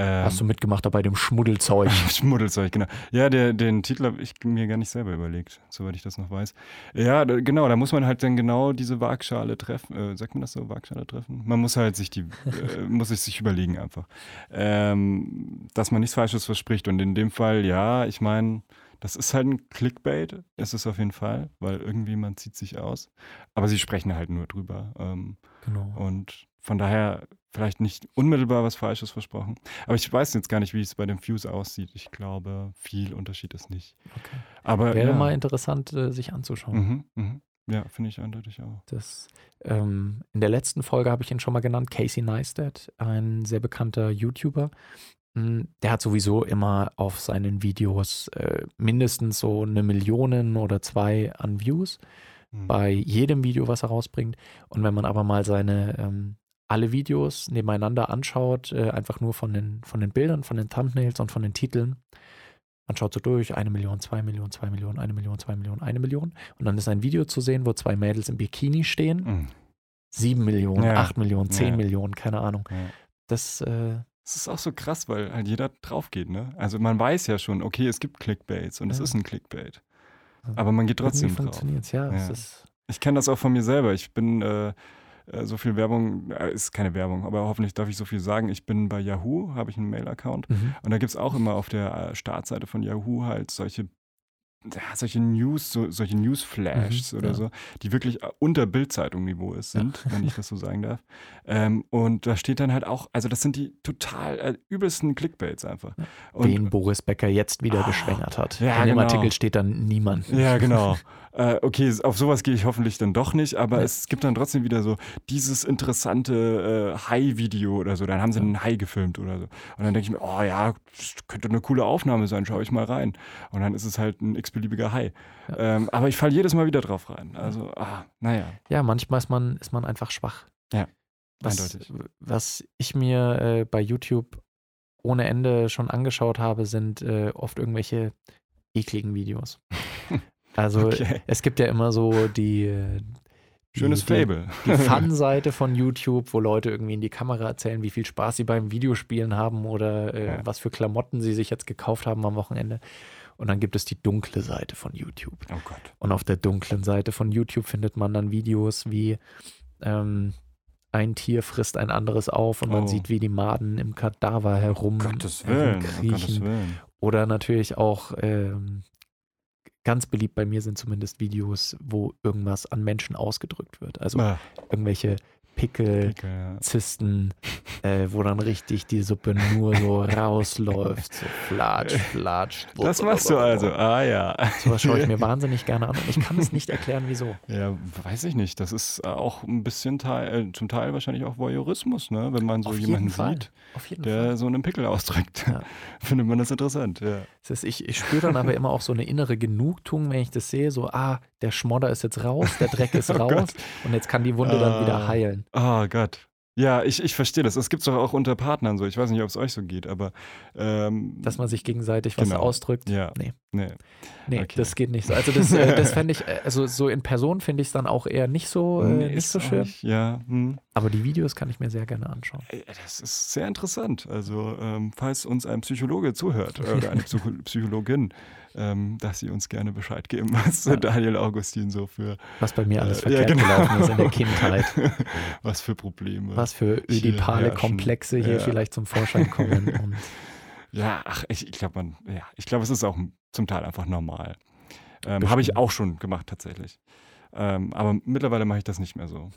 Speaker 2: Ähm, Hast du mitgemacht da bei dem Schmuddelzeug?
Speaker 1: Schmuddelzeug, genau. Ja, der, den Titel habe ich mir gar nicht selber überlegt, soweit ich das noch weiß. Ja, da, genau, da muss man halt dann genau diese Waagschale treffen. Äh, sagt man das so, Waagschale treffen? Man muss halt sich die, äh, muss sich überlegen einfach. Ähm, dass man nichts Falsches verspricht. Und in dem Fall, ja, ich meine, das ist halt ein Clickbait, ist es auf jeden Fall, weil irgendwie man zieht sich aus. Aber sie sprechen halt nur drüber. Ähm, genau. Und von daher vielleicht nicht unmittelbar was Falsches versprochen. Aber ich weiß jetzt gar nicht, wie es bei dem Fuse aussieht. Ich glaube, viel Unterschied ist nicht. Okay.
Speaker 2: Aber, Wäre ja. mal interessant, äh, sich anzuschauen.
Speaker 1: Mhm, mhm. Ja, finde ich eindeutig auch.
Speaker 2: Das, ähm, in der letzten Folge habe ich ihn schon mal genannt, Casey Neistat, ein sehr bekannter YouTuber. Hm, der hat sowieso immer auf seinen Videos äh, mindestens so eine Million oder zwei an Views mhm. bei jedem Video, was er rausbringt. Und wenn man aber mal seine ähm, alle Videos nebeneinander anschaut, äh, einfach nur von den, von den Bildern, von den Thumbnails und von den Titeln, man schaut so durch, eine Million, zwei Millionen, zwei Millionen, eine Million, zwei Millionen, eine Million. Und dann ist ein Video zu sehen, wo zwei Mädels im Bikini stehen. Mhm. Sieben Millionen, ja. acht Millionen, zehn ja. Millionen, keine Ahnung. Ja. Das, äh,
Speaker 1: das ist auch so krass, weil halt jeder drauf geht, ne? Also man weiß ja schon, okay, es gibt Clickbaits und es ist ein Clickbait. Aber man geht trotzdem drauf. Funktioniert's, ja. ja. ich kenne das auch von mir selber. Ich bin äh, so viel Werbung, äh, ist keine Werbung, aber hoffentlich darf ich so viel sagen. Ich bin bei Yahoo, habe ich einen Mail-Account mhm. und da gibt es auch immer auf der äh, Startseite von Yahoo halt solche ja, solche News, so, solche Newsflashes mhm, oder ja. so, die wirklich unter Bildzeitung-Niveau sind, ja. wenn ich das so sagen darf. Ähm, und da steht dann halt auch, also das sind die total äh, übelsten Clickbaits einfach.
Speaker 2: Und, Wen Boris Becker jetzt wieder oh, geschwängert hat. Ja, In dem genau. Artikel steht dann niemand.
Speaker 1: Ja, genau. äh, okay, auf sowas gehe ich hoffentlich dann doch nicht, aber es gibt dann trotzdem wieder so dieses interessante äh, Hai-Video oder so. Dann haben sie einen Hai gefilmt oder so. Und dann denke ich mir, oh ja, das könnte eine coole Aufnahme sein, schaue ich mal rein. Und dann ist es halt ein x-beliebiger Hai. Ja. Ähm, aber ich falle jedes Mal wieder drauf rein. Also, ah, naja.
Speaker 2: Ja, manchmal ist man, ist man einfach schwach.
Speaker 1: Ja,
Speaker 2: was, eindeutig. Was ich mir äh, bei YouTube ohne Ende schon angeschaut habe, sind äh, oft irgendwelche ekligen Videos. Also okay. es gibt ja immer so die,
Speaker 1: die Schönes Fable.
Speaker 2: Die, die Fun-Seite von YouTube, wo Leute irgendwie in die Kamera erzählen, wie viel Spaß sie beim Videospielen haben oder äh, ja. was für Klamotten sie sich jetzt gekauft haben am Wochenende. Und dann gibt es die dunkle Seite von YouTube.
Speaker 1: Oh Gott.
Speaker 2: Und auf der dunklen Seite von YouTube findet man dann Videos wie ähm, ein Tier frisst ein anderes auf und man oh. sieht, wie die Maden im Kadaver herum
Speaker 1: Gottes Willen, kriechen. Gottes Willen.
Speaker 2: Oder natürlich auch ähm, ganz beliebt bei mir sind zumindest Videos, wo irgendwas an Menschen ausgedrückt wird. Also ah. irgendwelche Pickel, Pickel ja. Zysten, äh, wo dann richtig die Suppe nur so rausläuft, so flatsch, flatsch.
Speaker 1: Das machst du also, ah ja.
Speaker 2: Sowas schaue ich mir wahnsinnig gerne an und ich kann es nicht erklären, wieso.
Speaker 1: Ja, weiß ich nicht. Das ist auch ein bisschen Teil, äh, zum Teil wahrscheinlich auch Voyeurismus, ne? wenn man so Auf jemanden sieht, der Fall. so einen Pickel ausdrückt. Ja. Findet man das interessant, ja.
Speaker 2: Das heißt, ich, ich spüre dann aber immer auch so eine innere Genugtuung, wenn ich das sehe, so, ah, der Schmodder ist jetzt raus, der Dreck ist oh raus Gott. und jetzt kann die Wunde uh, dann wieder ah. heilen.
Speaker 1: Oh Gott. Ja, ich, ich verstehe das. Es gibt es doch auch unter Partnern so. Ich weiß nicht, ob es euch so geht, aber. Ähm,
Speaker 2: Dass man sich gegenseitig genau. was ausdrückt.
Speaker 1: Ja.
Speaker 2: Nee.
Speaker 1: Nee,
Speaker 2: nee okay. das geht nicht so. Also, das, äh, das fände ich, äh, also so in Person finde ich es dann auch eher nicht so, äh, nee, nicht so schön. Nicht,
Speaker 1: ja. Hm.
Speaker 2: Aber die Videos kann ich mir sehr gerne anschauen.
Speaker 1: Das ist sehr interessant. Also, ähm, falls uns ein Psychologe zuhört oder eine Psycho Psychologin, ähm, dass sie uns gerne Bescheid geben, was ja. Daniel Augustin so für.
Speaker 2: Was bei mir alles äh, verkehrt ja, genau. gelaufen ist in der Kindheit.
Speaker 1: was für Probleme.
Speaker 2: Was für ödipale Komplexe hier ja. vielleicht zum Vorschein kommen.
Speaker 1: ja, ach, ich, ich glaube, man, ja, ich glaube, es ist auch zum Teil einfach normal. Ähm, Habe ich auch schon gemacht, tatsächlich. Ähm, aber mittlerweile mache ich das nicht mehr so.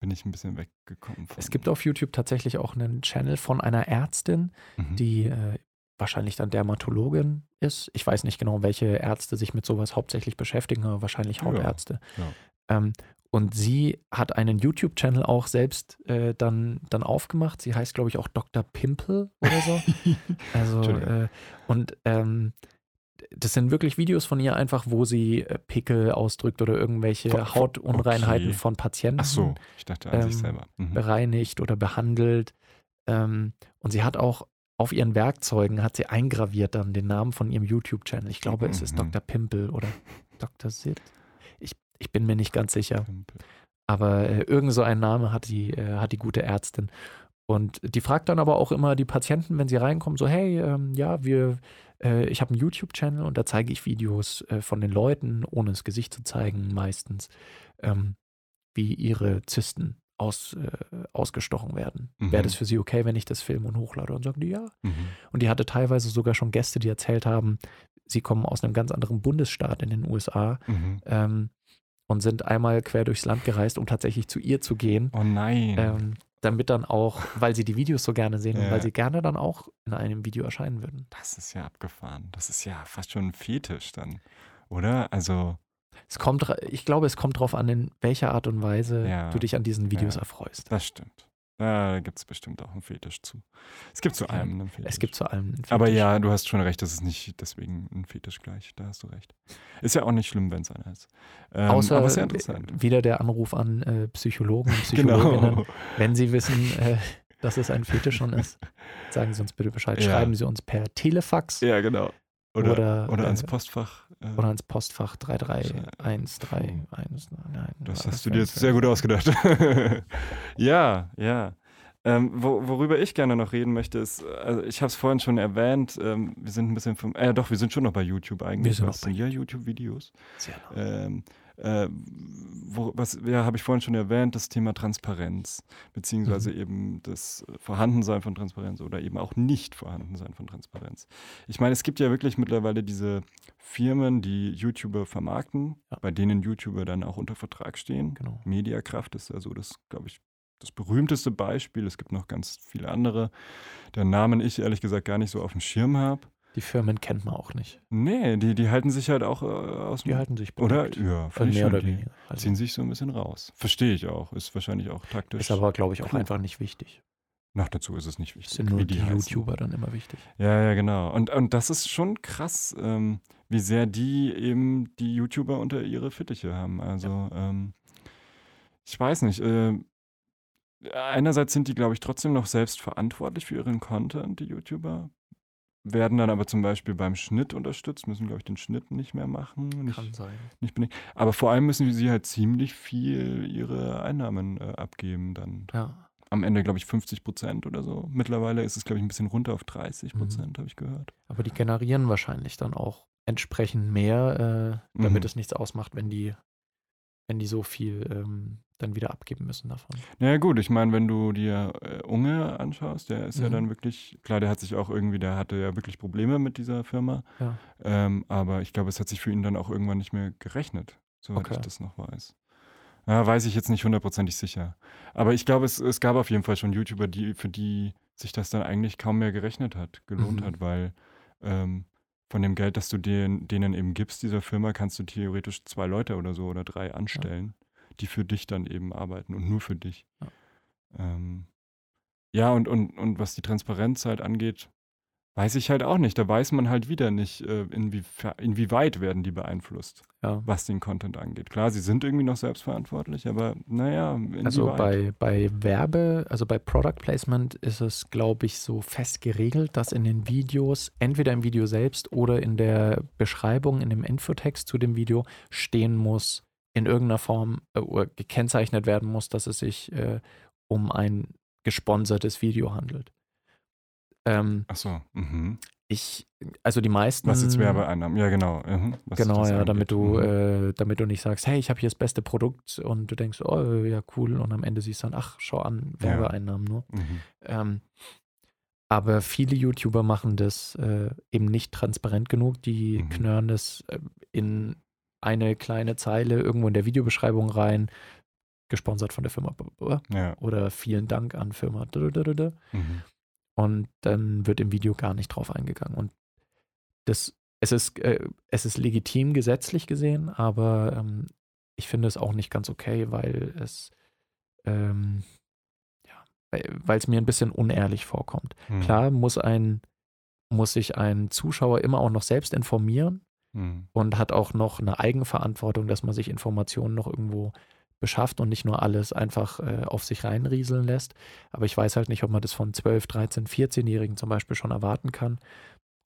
Speaker 1: Bin ich ein bisschen weggekommen.
Speaker 2: Von. Es gibt auf YouTube tatsächlich auch einen Channel von einer Ärztin, mhm. die äh, wahrscheinlich dann Dermatologin ist. Ich weiß nicht genau, welche Ärzte sich mit sowas hauptsächlich beschäftigen, aber wahrscheinlich Hautärzte. Ja, ja. Ähm, und sie hat einen YouTube-Channel auch selbst äh, dann, dann aufgemacht. Sie heißt, glaube ich, auch Dr. Pimple oder so. also, äh, und ähm, das sind wirklich Videos von ihr einfach, wo sie äh, Pickel ausdrückt oder irgendwelche
Speaker 1: Von-
Speaker 2: Hautunreinheiten
Speaker 1: okay.
Speaker 2: von Patienten
Speaker 1: Ach so, ich dachte an sich
Speaker 2: ähm,
Speaker 1: selber. Mhm.
Speaker 2: bereinigt oder behandelt. Ähm, und sie hat auch auf ihren Werkzeugen hat sie eingraviert dann den Namen von ihrem YouTube-Channel. Ich glaube, es ist
Speaker 1: Mhm.
Speaker 2: Dr. Pimpel oder Dr. Sid. Ich, ich bin mir nicht ganz sicher. Aber äh, irgend so ein Name hat die, äh, hat die gute Ärztin. Und die fragt dann aber auch immer die Patienten, wenn sie reinkommen, so, hey, ähm, ja, wir, äh, ich habe einen YouTube-Channel und da zeige ich Videos äh, von den Leuten, ohne das Gesicht zu zeigen, meistens, ähm, wie ihre Zysten aus, äh, ausgestochen werden.
Speaker 1: Mhm.
Speaker 2: Wäre das für sie okay, wenn ich das filme und hochlade? Und sagen die ja.
Speaker 1: Mhm.
Speaker 2: Und die hatte teilweise sogar schon Gäste, die erzählt haben, sie kommen aus einem ganz anderen Bundesstaat in den USA
Speaker 1: Mhm.
Speaker 2: ähm, und sind einmal quer durchs Land gereist, um tatsächlich zu ihr zu gehen,
Speaker 1: Oh nein.
Speaker 2: ähm, damit dann auch, weil sie die Videos so gerne sehen und
Speaker 1: Ja.
Speaker 2: weil sie gerne dann auch in einem Video erscheinen würden.
Speaker 1: Das ist ja abgefahren. Das ist ja fast schon ein Fetisch dann, oder? Also,
Speaker 2: Es kommt, ich glaube, es kommt darauf an, in welcher Art und Weise
Speaker 1: Ja.
Speaker 2: du dich an diesen Videos
Speaker 1: Ja.
Speaker 2: erfreust.
Speaker 1: das stimmt. Da gibt es bestimmt auch einen Fetisch zu. Es gibt zu
Speaker 2: Ja,
Speaker 1: allem einen Fetisch.
Speaker 2: Es gibt zu allem einen
Speaker 1: Aber
Speaker 2: Fetisch.
Speaker 1: ja, du hast schon recht, das ist nicht deswegen ein Fetisch gleich. Da hast du recht. Ist ja auch nicht schlimm, wenn es einer ist. Ähm,
Speaker 2: Außer
Speaker 1: aber sehr interessant.
Speaker 2: wieder der Anruf an äh, Psychologen und Psychologinnen.
Speaker 1: Genau.
Speaker 2: Wenn Sie wissen, äh, dass es ein Fetisch schon ist, sagen Sie uns bitte Bescheid. Schreiben Sie uns per Telefax
Speaker 1: Ja, genau. Oder,
Speaker 2: Oder,
Speaker 1: oder, ans
Speaker 2: äh,
Speaker 1: Postfach. äh,
Speaker 2: oder ans Postfach 33131. Nein,
Speaker 1: Das hast du dir jetzt sehr gut ausgedacht. ja, ja. Ähm, wo, worüber ich gerne noch reden möchte, ist, also ich habe es vorhin schon erwähnt, ähm, wir sind ein bisschen vom, äh, doch, wir sind schon noch bei YouTube eigentlich.
Speaker 2: Wir sind noch bei
Speaker 1: ja YouTube-Videos.
Speaker 2: Sehr.
Speaker 1: Ähm, äh, wo, was ja, habe ich vorhin schon erwähnt, das Thema Transparenz, beziehungsweise eben das Vorhandensein von Transparenz oder eben auch nicht Vorhandensein von Transparenz. Ich meine, es gibt ja wirklich mittlerweile diese Firmen, die YouTuber vermarkten,
Speaker 2: Ja.
Speaker 1: bei denen YouTuber dann auch unter Vertrag stehen.
Speaker 2: Genau.
Speaker 1: Mediakraft ist also das, glaube ich, das berühmteste Beispiel. Es gibt noch ganz viele andere, deren Namen ich ehrlich gesagt gar nicht so auf dem Schirm habe.
Speaker 2: Die Firmen kennt man auch nicht.
Speaker 1: Nee, die, die halten sich halt auch äh, aus
Speaker 2: Die halten sich
Speaker 1: Oder?
Speaker 2: bedeckt.
Speaker 1: Ja,
Speaker 2: Äh,
Speaker 1: finde ich
Speaker 2: mehr oder
Speaker 1: Die
Speaker 2: weniger. Also
Speaker 1: ziehen sich so ein bisschen raus. Verstehe ich auch. Ist wahrscheinlich auch taktisch.
Speaker 2: ist aber, glaube ich, auch
Speaker 1: klug.
Speaker 2: einfach nicht wichtig.
Speaker 1: Nach dazu ist es nicht wichtig.
Speaker 2: sind nur die,
Speaker 1: heißen.
Speaker 2: YouTuber dann immer wichtig.
Speaker 1: Ja, ja, genau. Und, und das ist schon krass, ähm, wie sehr die eben die YouTuber unter ihre Fittiche haben. Also, ähm, ich weiß nicht. Äh, einerseits sind die, glaube ich, trotzdem noch selbst verantwortlich für ihren Content, die YouTuber. Werden dann aber zum Beispiel beim Schnitt unterstützt, müssen, glaube ich, den Schnitt nicht mehr machen. Nicht,
Speaker 2: Kann sein.
Speaker 1: nicht bedingt. Aber vor allem müssen sie halt ziemlich viel ihre Einnahmen äh, abgeben dann.
Speaker 2: Ja.
Speaker 1: Am Ende, glaube ich, 50 Prozent oder so. Mittlerweile ist es, glaube ich, ein bisschen runter auf 30 Prozent, habe ich gehört.
Speaker 2: Aber die generieren wahrscheinlich dann auch entsprechend mehr, äh, damit
Speaker 1: Mhm.
Speaker 2: es nichts ausmacht, wenn die, wenn die so viel ähm, dann wieder abgeben müssen davon.
Speaker 1: Naja gut, ich meine, wenn du dir äh, Unge anschaust, der ist ja
Speaker 2: Mhm.
Speaker 1: dann wirklich, klar, der hat sich auch irgendwie, der hatte ja wirklich Probleme mit dieser Firma,
Speaker 2: Ja.
Speaker 1: ähm, aber ich glaube, es hat sich für ihn dann auch irgendwann nicht mehr gerechnet, soweit ich
Speaker 2: Okay.
Speaker 1: das noch weiß. Ja, weiß ich jetzt nicht hundertprozentig sicher. Aber ich glaube, es, es gab auf jeden Fall schon YouTuber, die, für die sich das dann eigentlich kaum mehr gerechnet hat, gelohnt
Speaker 2: Mhm.
Speaker 1: hat, weil ähm, von dem Geld, das du den, denen eben gibst, dieser Firma, kannst du theoretisch zwei Leute oder so oder drei anstellen, die für dich dann eben arbeiten und nur für dich.
Speaker 2: Ja.
Speaker 1: Ähm, ja, und, und, und was die Transparenz halt angeht, weiß ich halt auch nicht. Da weiß man halt wieder nicht, äh, inwieweit werden die beeinflusst,
Speaker 2: Ja.
Speaker 1: was den Content angeht. Klar, sie sind irgendwie noch selbstverantwortlich, aber naja, inwieweit.
Speaker 2: Also bei, bei Werbe, also bei Product Placement ist es, glaube ich, so fest geregelt, dass in den Videos, entweder im Video selbst oder in der Beschreibung, in dem Infotext zu dem Video stehen muss, in irgendeiner Form äh, gekennzeichnet werden muss, dass es sich äh, um ein gesponsertes Video handelt. Ähm,
Speaker 1: Ach so, mhm.
Speaker 2: ich, also die meisten.
Speaker 1: Was jetzt Werbeeinnahmen, ja genau. Mhm.
Speaker 2: Genau, ja,
Speaker 1: angeht.
Speaker 2: damit du,
Speaker 1: Mhm.
Speaker 2: äh, damit du nicht sagst, hey, ich habe hier das beste Produkt und du denkst, oh, ja, cool, und am Ende siehst du dann, ach, schau an,
Speaker 1: Ja.
Speaker 2: Werbeeinnahmen nur.
Speaker 1: Mhm.
Speaker 2: Ähm, aber viele YouTuber machen das äh, eben nicht transparent genug. Die
Speaker 1: Mhm.
Speaker 2: knören das äh, in eine kleine Zeile irgendwo in der Videobeschreibung rein, gesponsert von der Firma
Speaker 1: Ja.
Speaker 2: oder vielen Dank an Firma
Speaker 1: Mhm.
Speaker 2: Und dann wird im Video gar nicht drauf eingegangen. Und das, es ist, äh, es ist legitim gesetzlich gesehen, aber ähm, ich finde es auch nicht ganz okay, weil es, ähm, ja, weil es mir ein bisschen unehrlich vorkommt.
Speaker 1: Mhm.
Speaker 2: Klar muss ein muss sich ein Zuschauer immer auch noch selbst informieren
Speaker 1: Hm.
Speaker 2: und hat auch noch eine Eigenverantwortung, dass man sich Informationen noch irgendwo beschafft und nicht nur alles einfach äh, auf sich reinrieseln lässt. Aber ich weiß halt nicht, ob man das von 12, 13, 14-Jährigen zum Beispiel schon erwarten kann.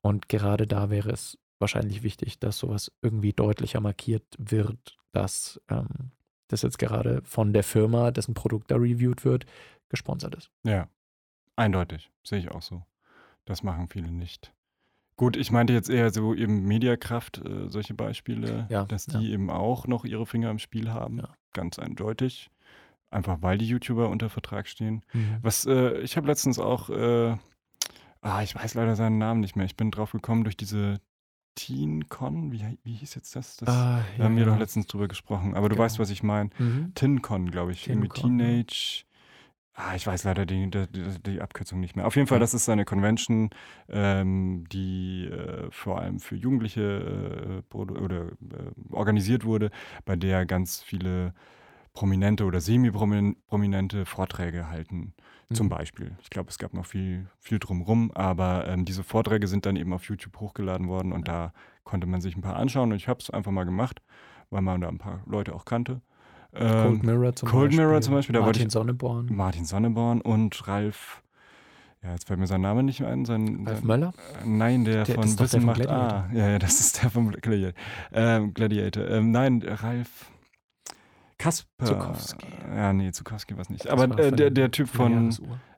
Speaker 2: Und gerade da wäre es wahrscheinlich wichtig, dass sowas irgendwie deutlicher markiert wird, dass ähm, das jetzt gerade von der Firma, dessen Produkt da reviewed wird, gesponsert ist.
Speaker 1: Ja, eindeutig. Sehe ich auch so. Das machen viele nicht. Gut, ich meinte jetzt eher so eben Mediakraft, äh, solche Beispiele,
Speaker 2: Ja,
Speaker 1: dass
Speaker 2: ja.
Speaker 1: die eben auch noch ihre Finger im Spiel haben.
Speaker 2: Ja.
Speaker 1: Ganz eindeutig. Einfach weil die YouTuber unter Vertrag stehen.
Speaker 2: Mhm.
Speaker 1: Was, äh, ich habe letztens auch, äh, ah, ich weiß leider seinen Namen nicht mehr. Ich bin drauf gekommen durch diese TeenCon. Wie, wie hieß jetzt das? das
Speaker 2: Ah,
Speaker 1: da haben wir
Speaker 2: ja.
Speaker 1: doch letztens drüber gesprochen. Aber du
Speaker 2: Genau.
Speaker 1: weißt, was ich meine.
Speaker 2: Mhm.
Speaker 1: TinCon, glaube ich. Irgendwie
Speaker 2: TinCon, ja.
Speaker 1: Teenage. Ah, ich weiß leider die, die, die, Abkürzung nicht mehr. Auf jeden Fall,
Speaker 2: Ja.
Speaker 1: das ist eine Convention, ähm, die äh, vor allem für Jugendliche äh, oder äh, organisiert wurde, bei der ganz viele prominente oder semi-prominente Vorträge halten. Zum
Speaker 2: Mhm.
Speaker 1: Beispiel. Ich glaube, es gab noch viel, viel drumrum, aber ähm, diese Vorträge sind dann eben auf YouTube hochgeladen worden und da konnte man sich ein paar anschauen und ich habe es einfach mal gemacht, weil man da ein paar Leute auch kannte.
Speaker 2: Cold
Speaker 1: Ähm,
Speaker 2: Mirror zum
Speaker 1: Cold
Speaker 2: Beispiel.
Speaker 1: Mirror zum Beispiel, da
Speaker 2: Martin
Speaker 1: ich-
Speaker 2: Sonneborn.
Speaker 1: Martin Sonneborn und Ralf, ja, jetzt fällt mir sein Name nicht ein. Sein,
Speaker 2: Ralf
Speaker 1: sein,
Speaker 2: Möller?
Speaker 1: äh, Nein, der,
Speaker 2: Der-
Speaker 1: von Wissen
Speaker 2: von
Speaker 1: macht A. Ja, ja, das ist der vom Gladiator. Ähm, Gladiator. Ähm, nein, Ralf Kasper.
Speaker 2: Zukowski.
Speaker 1: Ja, nee, Zukowski war es nicht.
Speaker 2: Das
Speaker 1: Aber äh,
Speaker 2: von
Speaker 1: der, der Typ von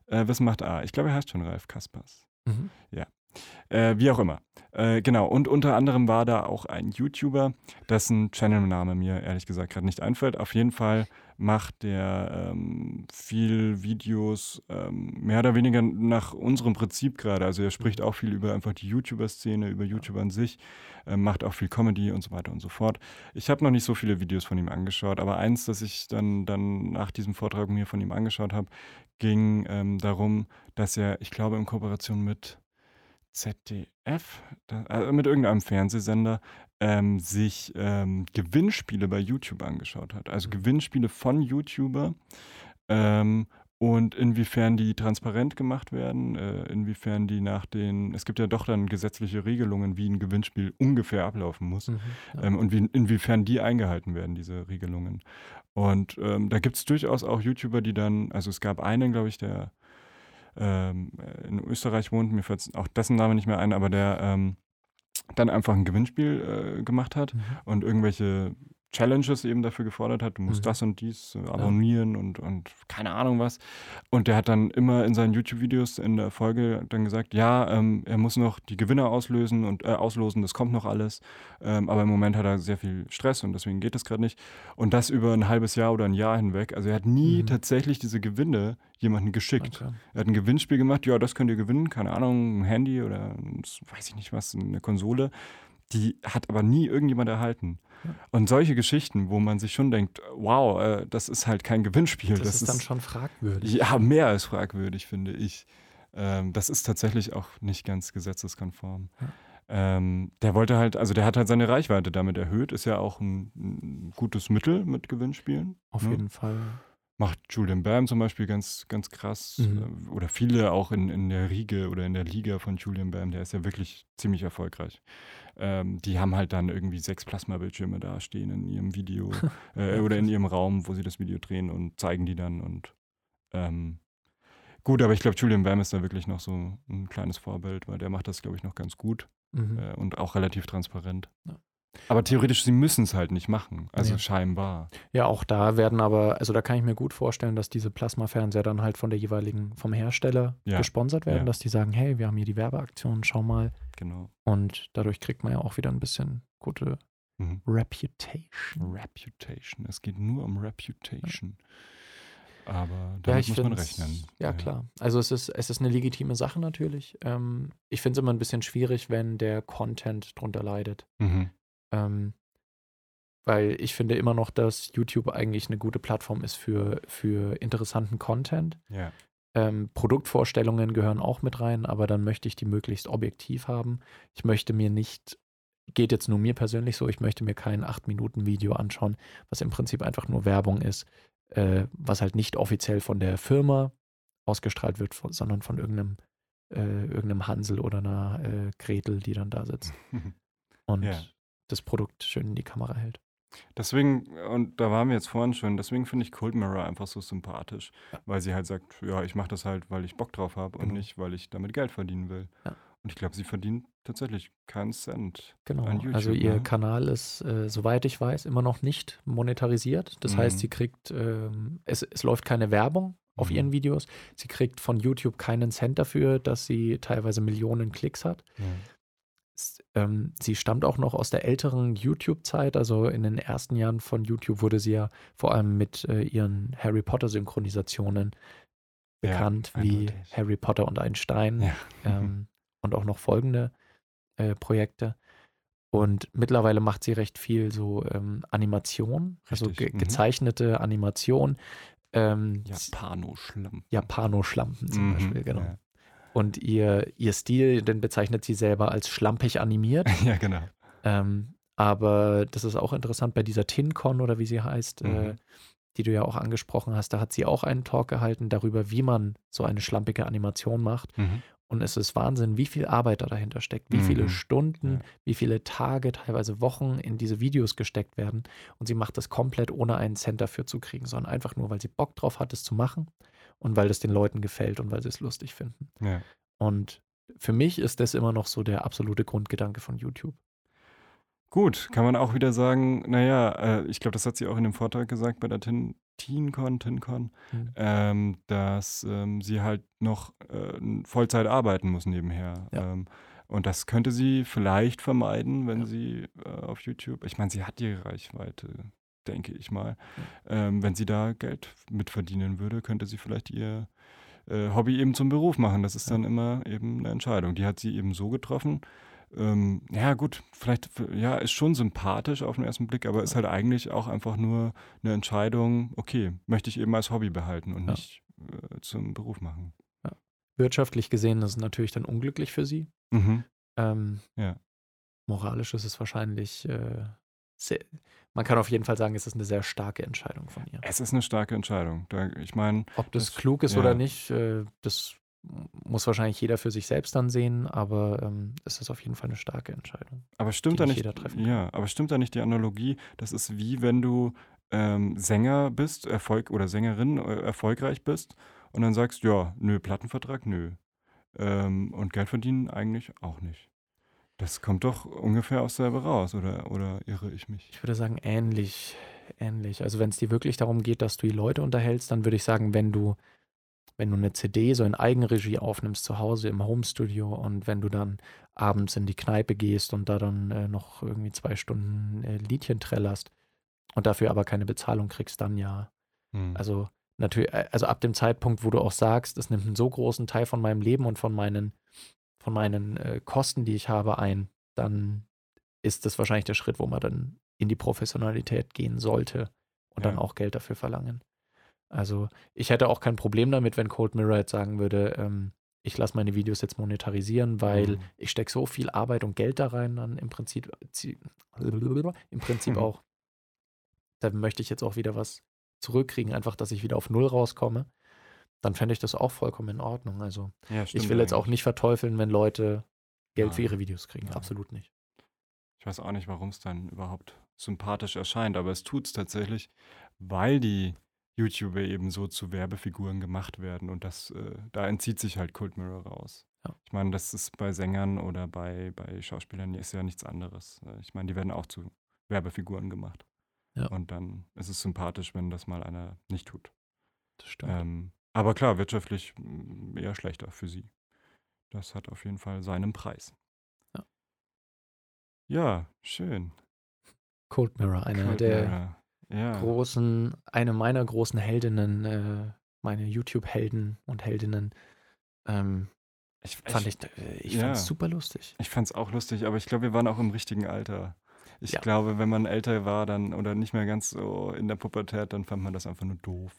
Speaker 1: äh, Wissen macht A. Ich glaube, er heißt schon Ralf Kaspers.
Speaker 2: Mhm.
Speaker 1: Äh, wie auch immer. Äh, genau, und unter anderem war da auch ein YouTuber, dessen Channelname mir ehrlich gesagt gerade nicht einfällt. Auf jeden Fall macht der ähm, viel Videos ähm, mehr oder weniger nach unserem Prinzip gerade. Also er spricht auch viel über einfach die YouTuber-Szene, über YouTuber an sich, äh, macht auch viel Comedy und so weiter und so fort. Ich habe noch nicht so viele Videos von ihm angeschaut, aber eins, das ich dann, dann nach diesem Vortrag mir von ihm angeschaut habe, ging ähm, darum, dass er, ich glaube, in Kooperation mit ZDF, da, also mit irgendeinem Fernsehsender, ähm, sich ähm, Gewinnspiele bei YouTube angeschaut hat. Also
Speaker 2: Mhm.
Speaker 1: Gewinnspiele von YouTuber ähm, und inwiefern die transparent gemacht werden, äh, inwiefern die nach den, es gibt ja doch dann gesetzliche Regelungen, wie ein Gewinnspiel ungefähr ablaufen muss.
Speaker 2: Mhm. Ja.
Speaker 1: Ähm, und wie, inwiefern die eingehalten werden, diese Regelungen. Und ähm, da gibt es durchaus auch YouTuber, die dann, also es gab einen, glaube ich, der ähm, in Österreich wohnt, mir fällt auch dessen Name nicht mehr ein, aber der ähm, dann einfach ein Gewinnspiel äh, gemacht hat
Speaker 2: Mhm.
Speaker 1: und irgendwelche Challenges eben dafür gefordert hat, du musst
Speaker 2: Mhm.
Speaker 1: das und dies äh, abonnieren und, und keine Ahnung was. Und der hat dann immer in seinen YouTube-Videos in der Folge dann gesagt, ja, ähm, er muss noch die Gewinner auslösen und äh, auslosen, das kommt noch alles. Ähm, aber im Moment hat er sehr viel Stress und deswegen geht das gerade nicht. Und das über ein halbes Jahr oder ein Jahr hinweg. Also er hat nie
Speaker 2: Mhm.
Speaker 1: tatsächlich diese Gewinne jemandem geschickt.
Speaker 2: Okay.
Speaker 1: Er hat ein Gewinnspiel gemacht, ja, das könnt ihr gewinnen, keine Ahnung, ein Handy oder weiß ich nicht was, eine Konsole. Die hat aber nie irgendjemand erhalten. Und solche Geschichten, wo man sich schon denkt, wow, äh, das ist halt kein Gewinnspiel.
Speaker 2: Das, ist dann schon fragwürdig.
Speaker 1: ja mehr als fragwürdig, finde ich. Ähm, das ist tatsächlich auch nicht ganz gesetzeskonform.
Speaker 2: Ja.
Speaker 1: Ähm, der wollte halt, also der hat halt seine Reichweite damit erhöht, ist ja auch ein, ein gutes Mittel mit Gewinnspielen.
Speaker 2: Auf
Speaker 1: ne?
Speaker 2: jeden Fall.
Speaker 1: Macht Julian Bam zum Beispiel ganz, ganz krass.
Speaker 2: Mhm.
Speaker 1: äh, Oder viele auch in, in der Riege oder in der Liga von Julian Bam, der ist ja wirklich ziemlich erfolgreich. Ähm, die haben halt dann irgendwie sechs Plasmabildschirme da stehen in ihrem Video äh, oder in ihrem Raum, wo sie das Video drehen und zeigen die dann und ähm, gut, aber ich glaube, Julian Bam ist da wirklich noch so ein kleines Vorbild, weil der macht das, glaube ich, noch ganz gut
Speaker 2: Mhm.
Speaker 1: äh, und auch relativ transparent.
Speaker 2: Ja.
Speaker 1: Aber theoretisch, sie müssen es halt nicht machen. Also
Speaker 2: Nee.
Speaker 1: scheinbar.
Speaker 2: Ja, auch da werden aber, also da kann ich mir gut vorstellen, dass diese Plasmafernseher dann halt von der jeweiligen, vom Hersteller
Speaker 1: Ja.
Speaker 2: gesponsert werden,
Speaker 1: Ja.
Speaker 2: dass die sagen, hey, wir haben hier die Werbeaktion, schau mal.
Speaker 1: Genau.
Speaker 2: Und dadurch kriegt man ja auch wieder ein bisschen gute
Speaker 1: Mhm.
Speaker 2: Reputation.
Speaker 1: Reputation. Es geht nur um Reputation. Aber
Speaker 2: Ja,
Speaker 1: damit
Speaker 2: ich
Speaker 1: muss man rechnen.
Speaker 2: Ja, klar. Also es ist, es ist eine legitime Sache natürlich. Ähm, ich finde es immer ein bisschen schwierig, wenn der Content drunter leidet.
Speaker 1: Mhm.
Speaker 2: Ähm, weil ich finde immer noch, dass YouTube eigentlich eine gute Plattform ist für, für interessanten Content.
Speaker 1: Ja.
Speaker 2: Ähm, Produktvorstellungen gehören auch mit rein, aber dann möchte ich die möglichst objektiv haben. Ich möchte mir nicht, geht jetzt nur mir persönlich so, ich möchte mir kein 8-Minuten-Video anschauen, was im Prinzip einfach nur Werbung ist, äh, was halt nicht offiziell von der Firma ausgestrahlt wird, von, sondern von irgendeinem äh, irgendeinem Hansel oder einer äh, Gretel, die dann da sitzt und
Speaker 1: Ja.
Speaker 2: Das Produkt schön in die Kamera hält.
Speaker 1: Deswegen, und da waren wir jetzt vorhin schon, deswegen finde ich Cold Mirror einfach so sympathisch,
Speaker 2: Ja.
Speaker 1: weil sie halt sagt, ja, ich mache das halt, weil ich Bock drauf habe und
Speaker 2: Genau.
Speaker 1: nicht, weil ich damit Geld verdienen will.
Speaker 2: Ja.
Speaker 1: Und ich glaube, sie verdient tatsächlich keinen Cent
Speaker 2: Genau.
Speaker 1: an YouTube.
Speaker 2: also ihr
Speaker 1: ne?
Speaker 2: Kanal ist, äh, soweit ich weiß, immer noch nicht monetarisiert. Das heißt,
Speaker 1: Mhm.
Speaker 2: sie kriegt, ähm, es, es läuft keine Werbung auf
Speaker 1: Mhm.
Speaker 2: ihren Videos. Sie kriegt von YouTube keinen Cent dafür, dass sie teilweise Millionen Klicks hat. Ähm, sie stammt auch noch aus der älteren YouTube-Zeit. Also in den ersten Jahren von YouTube wurde sie ja vor allem mit äh, ihren Harry Potter-Synchronisationen
Speaker 1: Ja,
Speaker 2: bekannt, wie
Speaker 1: eindeutig.
Speaker 2: Harry Potter und ein Stein
Speaker 1: Ja.
Speaker 2: ähm, und auch noch folgende äh, Projekte. Und mittlerweile macht sie recht viel so ähm, Animation, also
Speaker 1: Richtig,
Speaker 2: ge
Speaker 1: mhm.
Speaker 2: gezeichnete Animation. Ähm.
Speaker 1: Japano-Schlampen
Speaker 2: zum
Speaker 1: Mhm,
Speaker 2: Beispiel, genau.
Speaker 1: Ja.
Speaker 2: Und ihr, ihr Stil, den bezeichnet sie selber als schlampig animiert.
Speaker 1: ja, genau.
Speaker 2: ähm, aber das ist auch interessant bei dieser TinCon oder wie sie heißt, äh,
Speaker 1: Mhm.
Speaker 2: die du ja auch angesprochen hast. Da hat sie auch einen Talk gehalten darüber, wie man so eine schlampige Animation macht.
Speaker 1: Mhm.
Speaker 2: Und es ist Wahnsinn, wie viel Arbeit da dahinter steckt, wie viele
Speaker 1: Mhm.
Speaker 2: Stunden,
Speaker 1: Ja.
Speaker 2: wie viele Tage, teilweise Wochen in diese Videos gesteckt werden. Und sie macht das komplett ohne einen Cent dafür zu kriegen, sondern einfach nur, weil sie Bock drauf hat, es zu machen und weil es den Leuten gefällt und weil sie es lustig finden.
Speaker 1: Ja.
Speaker 2: Und für mich ist das immer noch so der absolute Grundgedanke von YouTube.
Speaker 1: Gut, kann man auch wieder sagen, naja, äh, ich glaube, das hat sie auch in dem Vortrag gesagt bei der Tin TeenCon, TinCon,
Speaker 2: Mhm.
Speaker 1: ähm, dass ähm, sie halt noch äh, Vollzeit arbeiten muss nebenher.
Speaker 2: Ja.
Speaker 1: Ähm, und das könnte sie vielleicht vermeiden, wenn
Speaker 2: Ja.
Speaker 1: sie äh, auf YouTube, ich meine, sie hat die Reichweite, denke ich mal. Ähm, wenn sie da Geld mitverdienen würde, könnte sie vielleicht ihr äh, Hobby eben zum Beruf machen. Das ist
Speaker 2: Ja.
Speaker 1: dann immer eben eine Entscheidung. Die hat sie eben so getroffen. Ähm, ja, gut, vielleicht, ja, ist schon sympathisch auf den ersten Blick, aber ist halt eigentlich auch einfach nur eine Entscheidung, okay, möchte ich eben als Hobby behalten und
Speaker 2: Ja.
Speaker 1: nicht äh, zum Beruf machen.
Speaker 2: Wirtschaftlich gesehen ist es natürlich dann unglücklich für sie.
Speaker 1: Mhm.
Speaker 2: Ähm,
Speaker 1: Ja.
Speaker 2: Moralisch ist es wahrscheinlich äh, sehr, man kann auf jeden Fall sagen, es ist eine sehr starke Entscheidung von ihr.
Speaker 1: Es ist eine starke Entscheidung. Ich meine,
Speaker 2: Ob das,
Speaker 1: Das-
Speaker 2: klug ist
Speaker 1: ja.
Speaker 2: oder nicht, äh, das muss wahrscheinlich jeder für sich selbst dann sehen, aber ähm, es ist auf jeden Fall eine starke Entscheidung.
Speaker 1: aber stimmt da
Speaker 2: nicht
Speaker 1: nicht, ja, aber stimmt da nicht die Analogie? Das ist wie wenn du ähm, Sänger bist, Erfolg oder Sängerin äh, erfolgreich bist und dann sagst, ja, nö, Plattenvertrag, nö. Ähm, und Geld verdienen eigentlich auch nicht. Das kommt doch ungefähr aus selber raus, oder, oder irre ich mich?
Speaker 2: Ich würde sagen, ähnlich, ähnlich. Also wenn es dir wirklich darum geht, dass du die Leute unterhältst, dann würde ich sagen, wenn du, wenn du eine CD so in Eigenregie aufnimmst zu Hause im Homestudio und wenn du dann abends in die Kneipe gehst und da dann äh, noch irgendwie zwei Stunden äh, Liedchen trällerst und dafür aber keine Bezahlung kriegst, dann ja.
Speaker 1: Hm.
Speaker 2: Also natürlich, äh, also ab dem Zeitpunkt, wo du auch sagst, es nimmt einen so großen Teil von meinem Leben und von meinen, von meinen äh, Kosten, die ich habe, ein, dann ist das wahrscheinlich der Schritt, wo man dann in die Professionalität gehen sollte und dann
Speaker 1: Ja.
Speaker 2: auch Geld dafür verlangen. Also ich hätte auch kein Problem damit, wenn Cold Mirror jetzt sagen würde, ähm, ich lasse meine Videos jetzt monetarisieren, weil
Speaker 1: Mhm.
Speaker 2: ich stecke so viel Arbeit und Geld da rein, dann im Prinzip, zie- im Prinzip
Speaker 1: Mhm.
Speaker 2: auch, da möchte ich jetzt auch wieder was zurückkriegen, einfach, dass ich wieder auf Null rauskomme, dann fände ich das auch vollkommen in Ordnung. Also
Speaker 1: ja,
Speaker 2: ich will jetzt auch nicht verteufeln, wenn Leute Geld für
Speaker 1: Nein.
Speaker 2: ihre Videos kriegen.
Speaker 1: Nein.
Speaker 2: Absolut nicht.
Speaker 1: Ich weiß auch nicht, warum es dann überhaupt sympathisch erscheint, aber es tut es tatsächlich, weil die YouTuber eben so zu Werbefiguren gemacht werden und das, äh, da entzieht sich halt Cold Mirror raus.
Speaker 2: Ja.
Speaker 1: Ich meine, das ist bei Sängern oder bei, bei Schauspielern ist ja nichts anderes. Äh, Ich meine, die werden auch zu Werbefiguren gemacht.
Speaker 2: Ja.
Speaker 1: Und dann ist es sympathisch, wenn das mal einer nicht tut.
Speaker 2: Das stimmt.
Speaker 1: Ähm, aber klar, wirtschaftlich mm, eher schlechter für sie. Das hat auf jeden Fall seinen Preis.
Speaker 2: Ja.
Speaker 1: Ja, schön.
Speaker 2: Cold Mirror, eine
Speaker 1: Cold
Speaker 2: der
Speaker 1: Mirror. Ja.
Speaker 2: großen, eine meiner großen Heldinnen, äh, meine YouTube-Helden und Heldinnen, ähm,
Speaker 1: Ich,
Speaker 2: fand
Speaker 1: ich,
Speaker 2: ich, äh, ich
Speaker 1: ja.
Speaker 2: super lustig.
Speaker 1: ich fand es auch lustig, aber ich glaube, wir waren auch im richtigen Alter. Ich
Speaker 2: Ja.
Speaker 1: glaube, wenn man älter war dann oder nicht mehr ganz so in der Pubertät, dann fand man das einfach nur doof.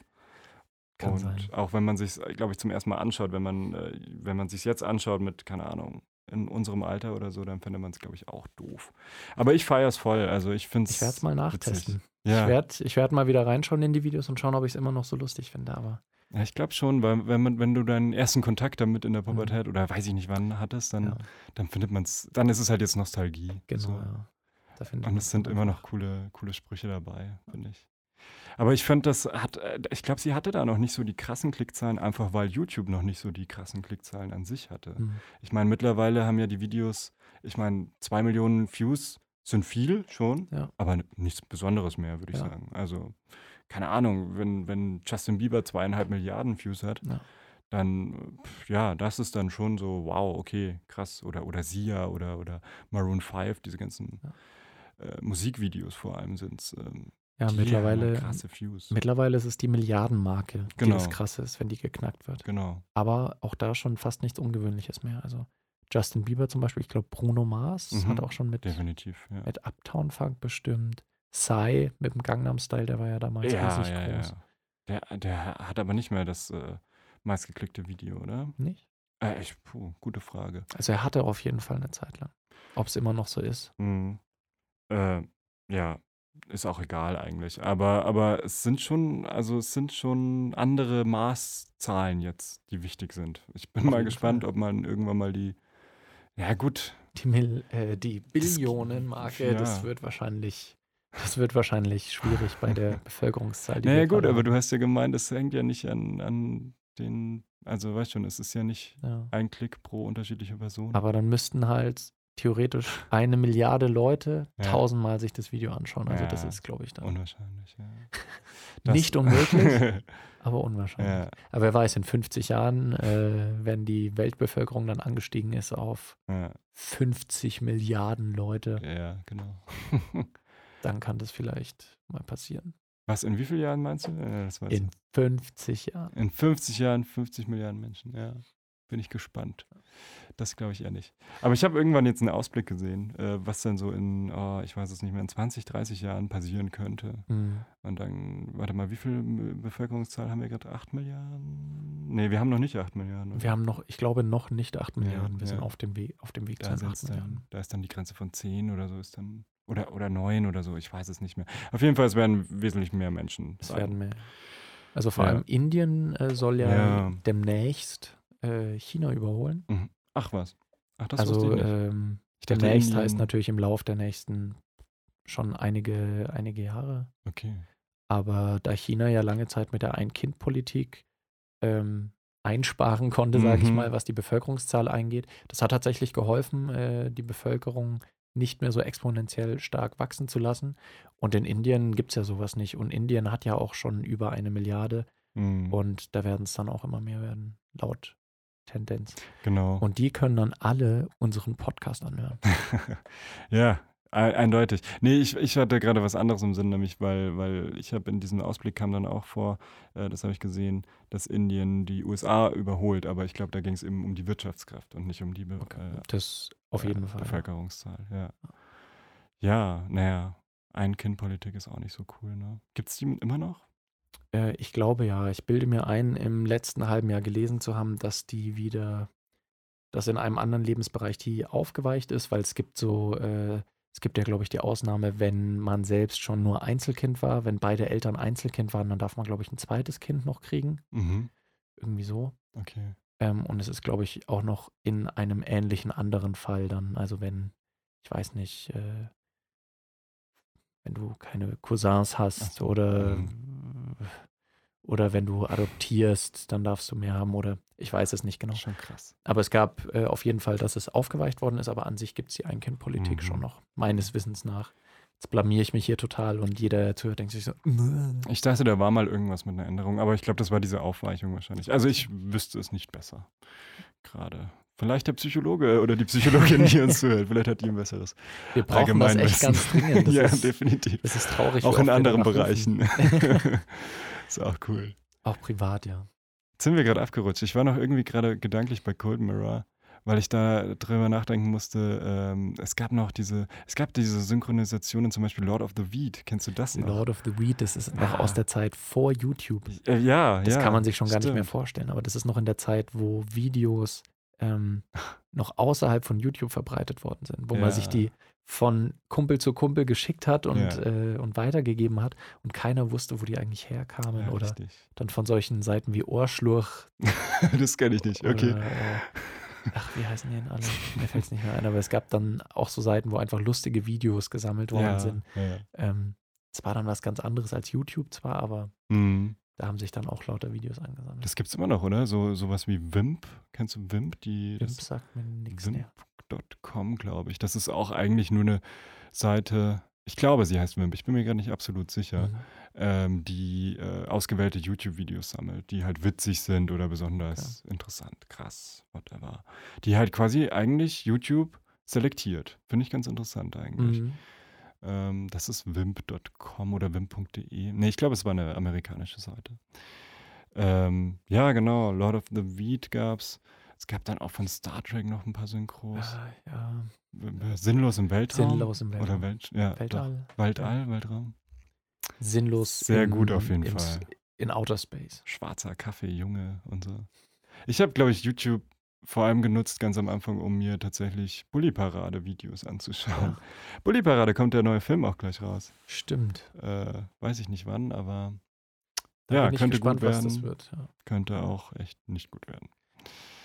Speaker 2: Kann
Speaker 1: und
Speaker 2: sein.
Speaker 1: auch wenn man sich, glaube ich, zum ersten Mal anschaut, wenn man, äh, wenn man sich jetzt anschaut mit, keine Ahnung, in unserem Alter oder so, dann findet man es, glaube ich, auch doof. Aber ich feiere es voll. Also ich finde es.
Speaker 2: Ich werde es mal nachtesten.
Speaker 1: Ja.
Speaker 2: Ich werde ich werd mal wieder reinschauen in die Videos und schauen, ob ich es immer noch so lustig finde. Aber
Speaker 1: Ja, ich glaube schon, weil wenn man, wenn du deinen ersten Kontakt damit in der Pubertät mhm. oder weiß ich nicht wann hattest, dann, ja. dann findet man es, dann ist es halt jetzt Nostalgie.
Speaker 2: Genau, so. ja.
Speaker 1: Und es sind immer noch coole, coole Sprüche dabei, finde ich. Aber ich finde, das hat, äh, ich glaube, sie hatte da noch nicht so die krassen Klickzahlen, einfach weil YouTube noch nicht so die krassen Klickzahlen an sich hatte. Mhm. Ich meine, mittlerweile haben ja die Videos, ich meine, zwei Millionen Views sind viel schon, ja. aber nichts Besonderes mehr, würde ich ja. sagen. Also, keine Ahnung, wenn, wenn Justin Bieber zweieinhalb Milliarden Views hat, ja. dann, ja, das ist dann schon so, wow, okay, krass. Oder, oder Sia oder, oder Maroon 5, diese ganzen äh, Musikvideos vor allem sind ähm,
Speaker 2: ja, mittlerweile, krasse Views. mittlerweile ist es die Milliardenmarke, genau. die das krasse ist, wenn die geknackt wird.
Speaker 1: Genau.
Speaker 2: Aber auch da schon fast nichts Ungewöhnliches mehr. Also Justin Bieber zum Beispiel, ich glaube Bruno Mars mhm. hat auch schon mit,
Speaker 1: Definitiv, ja.
Speaker 2: mit Uptown Funk bestimmt. Psy mit dem Gangnam Style, der war ja damals ja, riesig ja, groß.
Speaker 1: Ja. Der, der hat aber nicht mehr das äh, meistgeklickte Video, oder?
Speaker 2: Nicht?
Speaker 1: Äh, ich, puh, gute Frage.
Speaker 2: Also er hatte auf jeden Fall eine Zeit lang. Ob es immer noch so ist.
Speaker 1: Mhm. Äh, ja, ist auch egal eigentlich. Aber, aber es sind schon, also es sind schon andere Maßzahlen jetzt, die wichtig sind. Ich bin Auf mal gespannt, Fall. ob man irgendwann mal die, ja gut.
Speaker 2: Die, Mil, äh, die Billionenmarke, ja. das wird wahrscheinlich, das wird wahrscheinlich schwierig bei der Bevölkerungszahl.
Speaker 1: naja gut, aber du hast ja gemeint, es hängt ja nicht an, an den, also weißt schon, es ist ja nicht ja. ein Klick pro unterschiedliche Person.
Speaker 2: Aber dann müssten halt theoretisch eine Milliarde Leute ja. tausendmal sich das Video anschauen. Also ja, das ist, glaube ich, dann.
Speaker 1: Unwahrscheinlich, ja.
Speaker 2: Nicht unmöglich, aber unwahrscheinlich. Aber wer weiß, in 50 Jahren, äh, wenn die Weltbevölkerung dann angestiegen ist auf 50 Milliarden Leute.
Speaker 1: Ja, genau.
Speaker 2: dann kann das vielleicht mal passieren.
Speaker 1: Was, in wie vielen Jahren meinst du?
Speaker 2: in 50 Jahren.
Speaker 1: In 50 Jahren 50 Milliarden Menschen, ja. Bin ich gespannt. Das glaube ich eher nicht. Aber ich habe irgendwann jetzt einen Ausblick gesehen, äh, was dann so in, oh, ich weiß es nicht mehr, in 20, 30 Jahren passieren könnte. Mhm. Und dann, warte mal, wie viel Bevölkerungszahl haben wir gerade? 8 Milliarden? Nee, wir haben noch nicht 8 Milliarden.
Speaker 2: Oder? Wir haben noch, ich glaube, noch nicht 8 Milliarden. Ja, wir ja. sind auf dem Weg, auf dem Weg
Speaker 1: da zu 8 Milliarden. Dann, da ist dann die Grenze von 10 oder so ist dann, oder, oder 9 oder so, ich weiß es nicht mehr. Auf jeden Fall, es werden wesentlich mehr Menschen.
Speaker 2: Es werden mehr. Also vor ja. allem Indien äh, soll ja, demnächst äh, China überholen.
Speaker 1: Mhm. Ach was. Ach, das
Speaker 2: also ähm, demnächst heißt natürlich im Lauf der nächsten schon einige, einige Jahre.
Speaker 1: Okay.
Speaker 2: Aber da China ja lange Zeit mit der Ein-Kind-Politik ähm, einsparen konnte, mhm. sage ich mal, was die Bevölkerungszahl eingeht, das hat tatsächlich geholfen, äh, die Bevölkerung nicht mehr so exponentiell stark wachsen zu lassen. Und in Indien gibt es ja sowas nicht. Und Indien hat ja auch schon über eine Milliarde. Mhm. Und da werden es dann auch immer mehr werden, laut Tendenz.
Speaker 1: Genau.
Speaker 2: Und die können dann alle unseren Podcast anhören.
Speaker 1: ja, eindeutig. Nee, ich, ich hatte gerade was anderes im Sinn, nämlich weil, weil ich habe in diesem Ausblick kam dann auch vor, äh, das habe ich gesehen, dass Indien die USA überholt, aber ich glaube, da ging es eben um die Wirtschaftskraft und nicht um die Be
Speaker 2: okay. äh, das auf jeden äh, Fall.
Speaker 1: Bevölkerungszahl, ja. Ja, naja, Ein-Kind-Politik ist auch nicht so cool, ne? Gibt es die immer noch?
Speaker 2: Äh, ich glaube ja. Ich bilde mir ein, im letzten halben Jahr gelesen zu haben, dass die wieder, dass in einem anderen Lebensbereich die aufgeweicht ist, weil es gibt so, äh, es gibt ja, glaube ich, die Ausnahme, wenn man selbst schon nur Einzelkind war, wenn beide Eltern Einzelkind waren, dann darf man, glaube ich, ein zweites Kind noch kriegen.
Speaker 1: Mhm.
Speaker 2: Irgendwie so.
Speaker 1: Okay.
Speaker 2: Ähm, und es ist, glaube ich, auch noch in einem ähnlichen anderen Fall dann. Also wenn, ich weiß nicht, äh, wenn du keine Cousins hast so. oder mhm oder wenn du adoptierst, dann darfst du mehr haben oder ich weiß es nicht genau.
Speaker 1: Schon krass.
Speaker 2: Aber es gab äh, auf jeden Fall, dass es aufgeweicht worden ist, aber an sich gibt es die Einkindpolitik mhm. schon noch, meines Wissens nach. Jetzt blamier ich mich hier total und jeder, der zuhört, denkt sich so.
Speaker 1: Ich dachte, da war mal irgendwas mit einer Änderung, aber ich glaube, das war diese Aufweichung wahrscheinlich. Also ich wüsste es nicht besser. Gerade. Vielleicht der Psychologe oder die Psychologin, die uns zuhört. Vielleicht hat die ein besseres.
Speaker 2: Wir brauchen das echt ganz dringend.
Speaker 1: Das ja, ist, definitiv.
Speaker 2: Das ist traurig.
Speaker 1: Auch in anderen Bereichen. ist auch cool.
Speaker 2: Auch privat, ja.
Speaker 1: Jetzt sind wir gerade abgerutscht. Ich war noch irgendwie gerade gedanklich bei Cold Mirror, weil ich da drüber nachdenken musste. Ähm, es gab noch diese, es gab diese Synchronisationen, zum Beispiel Lord of the Weed. Kennst du das noch?
Speaker 2: Lord of the Weed, das ist noch ah. aus der Zeit vor YouTube.
Speaker 1: Äh, ja,
Speaker 2: das
Speaker 1: ja.
Speaker 2: kann man sich schon gar nicht mehr vorstellen. Aber das ist noch in der Zeit, wo Videos ähm, noch außerhalb von YouTube verbreitet worden sind, wo
Speaker 1: Ja.
Speaker 2: man sich die von Kumpel zu Kumpel geschickt hat und,
Speaker 1: Ja.
Speaker 2: äh, und weitergegeben hat und keiner wusste, wo die eigentlich herkamen.
Speaker 1: Ja,
Speaker 2: oder
Speaker 1: richtig.
Speaker 2: dann von solchen Seiten wie Ohrschlurch.
Speaker 1: das kenne ich nicht. Okay.
Speaker 2: Oder, äh, ach, wie heißen die denn alle? Mir fällt es nicht mehr ein, aber es gab dann auch so Seiten, wo einfach lustige Videos gesammelt worden sind. Ähm, es war dann was ganz anderes als YouTube zwar, aber
Speaker 1: Mhm.
Speaker 2: Da haben sich dann auch lauter Videos angesammelt.
Speaker 1: Das gibt's immer noch, oder? So sowas wie Wimp. Kennst du Wimp? Die
Speaker 2: Wimp sagt mir nichts mehr.
Speaker 1: Wimp.com, glaube ich. Das ist auch eigentlich nur eine Seite. Ich glaube, sie heißt Wimp. Ich bin mir gar nicht absolut sicher.
Speaker 2: Mhm.
Speaker 1: Ähm, die äh, ausgewählte YouTube-Videos sammelt, die halt witzig sind oder besonders interessant, krass, whatever. Die halt quasi eigentlich YouTube selektiert. Finde ich ganz interessant eigentlich.
Speaker 2: Mhm.
Speaker 1: Ähm, das ist wimp.com oder wimp.de. Nee, ich glaube, es war eine amerikanische Seite. Ähm, ja, genau. Lord of the Weed gab's. Es gab dann auch von Star Trek noch ein paar Synchros.
Speaker 2: Ah, ja,
Speaker 1: W- Sinnlos im Weltraum.
Speaker 2: sinnlos im
Speaker 1: Oder
Speaker 2: Weltraum.
Speaker 1: Welt, ja,
Speaker 2: Weltall.
Speaker 1: Doch. Weltall, Weltraum.
Speaker 2: Sinnlos.
Speaker 1: Sehr
Speaker 2: in,
Speaker 1: gut auf jeden
Speaker 2: im,
Speaker 1: Fall.
Speaker 2: In Outer Space.
Speaker 1: Schwarzer Kaffee, Junge und so. Ich habe, glaube ich, YouTube vor allem genutzt, ganz am Anfang, um mir tatsächlich Bully-Parade-Videos anzuschauen.
Speaker 2: Ah,
Speaker 1: Bully-Parade kommt der neue Film auch gleich raus.
Speaker 2: stimmt.
Speaker 1: Äh, weiß ich nicht wann, aber
Speaker 2: Da
Speaker 1: Ja,
Speaker 2: bin ich
Speaker 1: könnte
Speaker 2: gespannt,
Speaker 1: gut
Speaker 2: was das
Speaker 1: werden.
Speaker 2: wird. Ja.
Speaker 1: könnte auch echt nicht gut werden.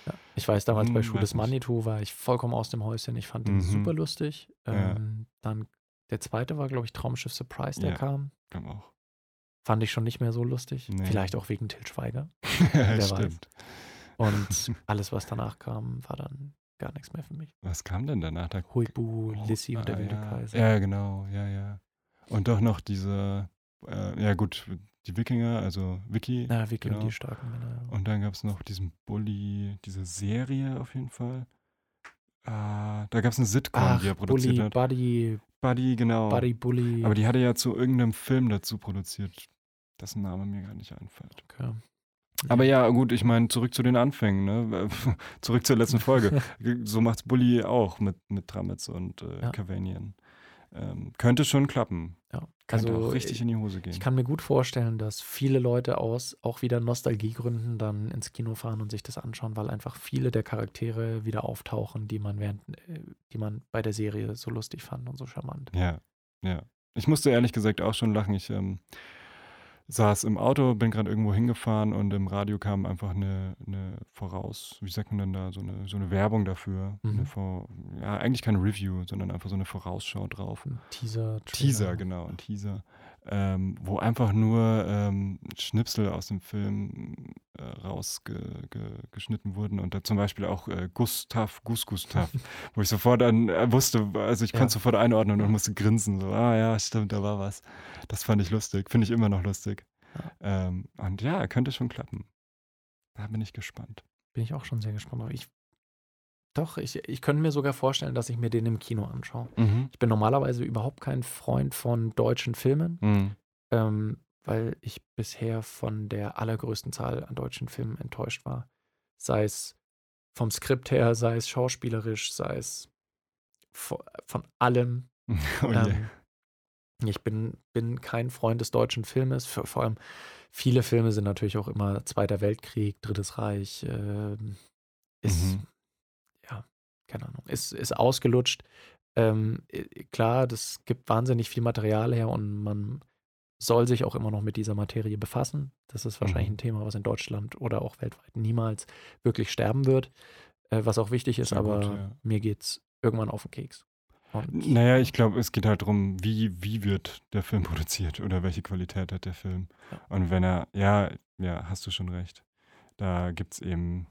Speaker 2: Ja. Ich weiß, damals bei
Speaker 1: Hm,
Speaker 2: Schuh
Speaker 1: weiß
Speaker 2: des. Manitou war ich vollkommen aus dem Häuschen. Ich fand den
Speaker 1: Mhm.
Speaker 2: super lustig.
Speaker 1: Ja.
Speaker 2: Ähm, Dann der zweite war, glaube ich, Traumschiff Surprise, der
Speaker 1: Ja.
Speaker 2: kam.
Speaker 1: Kam auch.
Speaker 2: Fand ich schon nicht mehr so lustig.
Speaker 1: Nee.
Speaker 2: Vielleicht auch wegen Til Schweiger.
Speaker 1: Wer
Speaker 2: weiß. Und alles, was danach kam, war dann gar nichts mehr für mich.
Speaker 1: Was kam denn danach? Da
Speaker 2: Huibu,
Speaker 1: Oh,
Speaker 2: Lissy und der
Speaker 1: ah,
Speaker 2: wilde
Speaker 1: ja.
Speaker 2: Kaiser.
Speaker 1: Ja, genau, ja, ja. Und doch noch diese, äh, ja gut, die Wikinger, also Wiki.
Speaker 2: Na, und
Speaker 1: genau.
Speaker 2: die starken Männer. ja.
Speaker 1: Und dann gab es noch diesen Bully, diese Serie auf jeden Fall. Ah, da gab es eine Sitcom,
Speaker 2: Ach,
Speaker 1: die er produziert
Speaker 2: Bully,
Speaker 1: hat.
Speaker 2: Buddy,
Speaker 1: Buddy, genau.
Speaker 2: Buddy, Bully.
Speaker 1: Aber die hat er ja zu irgendeinem Film dazu produziert, dessen Name mir gar nicht einfällt.
Speaker 2: Okay.
Speaker 1: Aber ja, gut, ich meine, zurück zu den Anfängen, ne? zurück zur letzten Folge. so macht's Bully auch mit, mit Tramitz und äh,
Speaker 2: Ja.
Speaker 1: Cavanian. Ähm, könnte schon klappen.
Speaker 2: Ja.
Speaker 1: Könnte
Speaker 2: Also,
Speaker 1: auch richtig in die Hose gehen.
Speaker 2: Ich kann mir gut vorstellen, dass viele Leute aus auch wieder Nostalgiegründen dann ins Kino fahren und sich das anschauen, weil einfach viele der Charaktere wieder auftauchen, die man während, äh, die man bei der Serie so lustig fand und so charmant.
Speaker 1: Ja, ja. Ich musste ehrlich gesagt auch schon lachen. Ich ähm, saß im Auto, bin gerade irgendwo hingefahren und im Radio kam einfach eine, eine Voraus, wie sagt man denn da, so eine, so eine Werbung dafür.
Speaker 2: Mhm.
Speaker 1: Eine Vor, ja, eigentlich keine Review, sondern einfach so eine Vorausschau drauf.
Speaker 2: Ein Teaser.
Speaker 1: Teaser,
Speaker 2: Trailer.
Speaker 1: genau, ein Teaser. Ähm, wo einfach nur ähm, Schnipsel aus dem Film äh, rausgeschnitten wurden und da zum Beispiel auch äh, Gustav, Gus Gustav, wo ich sofort dann äh, wusste, also ich
Speaker 2: Ja.
Speaker 1: konnte sofort einordnen und
Speaker 2: Ja.
Speaker 1: musste grinsen, so, ah ja, stimmt, da war was. Das fand ich lustig, finde ich immer noch lustig. Ähm, und ja, könnte schon klappen. Da bin ich gespannt.
Speaker 2: Bin ich auch schon sehr gespannt drauf. Ich, doch, ich, ich könnte mir sogar vorstellen, dass ich mir den im Kino anschaue.
Speaker 1: Mhm.
Speaker 2: Ich bin normalerweise überhaupt kein Freund von deutschen Filmen,
Speaker 1: Mhm.
Speaker 2: ähm, weil ich bisher von der allergrößten Zahl an deutschen Filmen enttäuscht war. Sei es vom Skript her, sei es schauspielerisch, sei es vo- von allem.
Speaker 1: Oh je.
Speaker 2: Ähm, ich bin, bin kein Freund des deutschen Filmes. Vor, vor allem viele Filme sind natürlich auch immer Zweiter Weltkrieg, Drittes Reich. ähm, ist,
Speaker 1: Mhm.
Speaker 2: Keine Ahnung, ist, ist ausgelutscht. Ähm, äh, klar, das gibt wahnsinnig viel Material her und man soll sich auch immer noch mit dieser Materie befassen. Das ist wahrscheinlich
Speaker 1: Mhm.
Speaker 2: ein Thema, was in Deutschland oder auch weltweit niemals wirklich sterben wird. Äh, was auch wichtig ist,
Speaker 1: Sehr
Speaker 2: aber
Speaker 1: gut, ja.
Speaker 2: mir geht es irgendwann auf den Keks. Und
Speaker 1: Naja, ich glaube, es geht halt darum, wie, wie wird der Film produziert oder welche Qualität hat der Film.
Speaker 2: Ja.
Speaker 1: Und wenn er, ja, ja, hast du schon recht. Da gibt es eben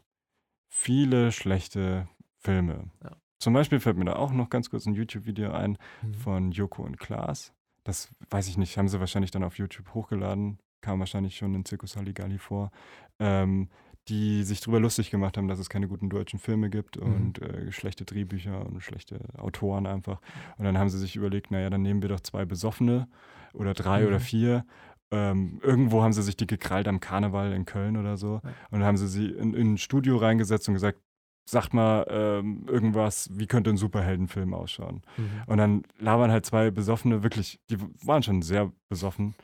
Speaker 1: viele schlechte Filme.
Speaker 2: Ja.
Speaker 1: Zum Beispiel fällt mir da auch noch ganz kurz ein YouTube-Video ein
Speaker 2: Mhm.
Speaker 1: von Joko und Klaas. Das weiß ich nicht, haben sie wahrscheinlich dann auf YouTube hochgeladen, kam wahrscheinlich schon in Circus Halligalli vor, ähm, die sich darüber lustig gemacht haben, dass es keine guten deutschen Filme gibt
Speaker 2: Mhm.
Speaker 1: und äh, schlechte Drehbücher und schlechte Autoren einfach. Und dann haben sie sich überlegt, naja, dann nehmen wir doch zwei Besoffene oder drei
Speaker 2: Mhm.
Speaker 1: oder vier. Ähm, irgendwo haben sie sich die gekrallt am Karneval in Köln oder so. Und dann haben sie sie in, in ein Studio reingesetzt und gesagt, sagt mal ähm, irgendwas, wie könnte ein Superheldenfilm ausschauen?
Speaker 2: Mhm.
Speaker 1: Und dann labern halt zwei Besoffene, wirklich, die waren schon sehr besoffen,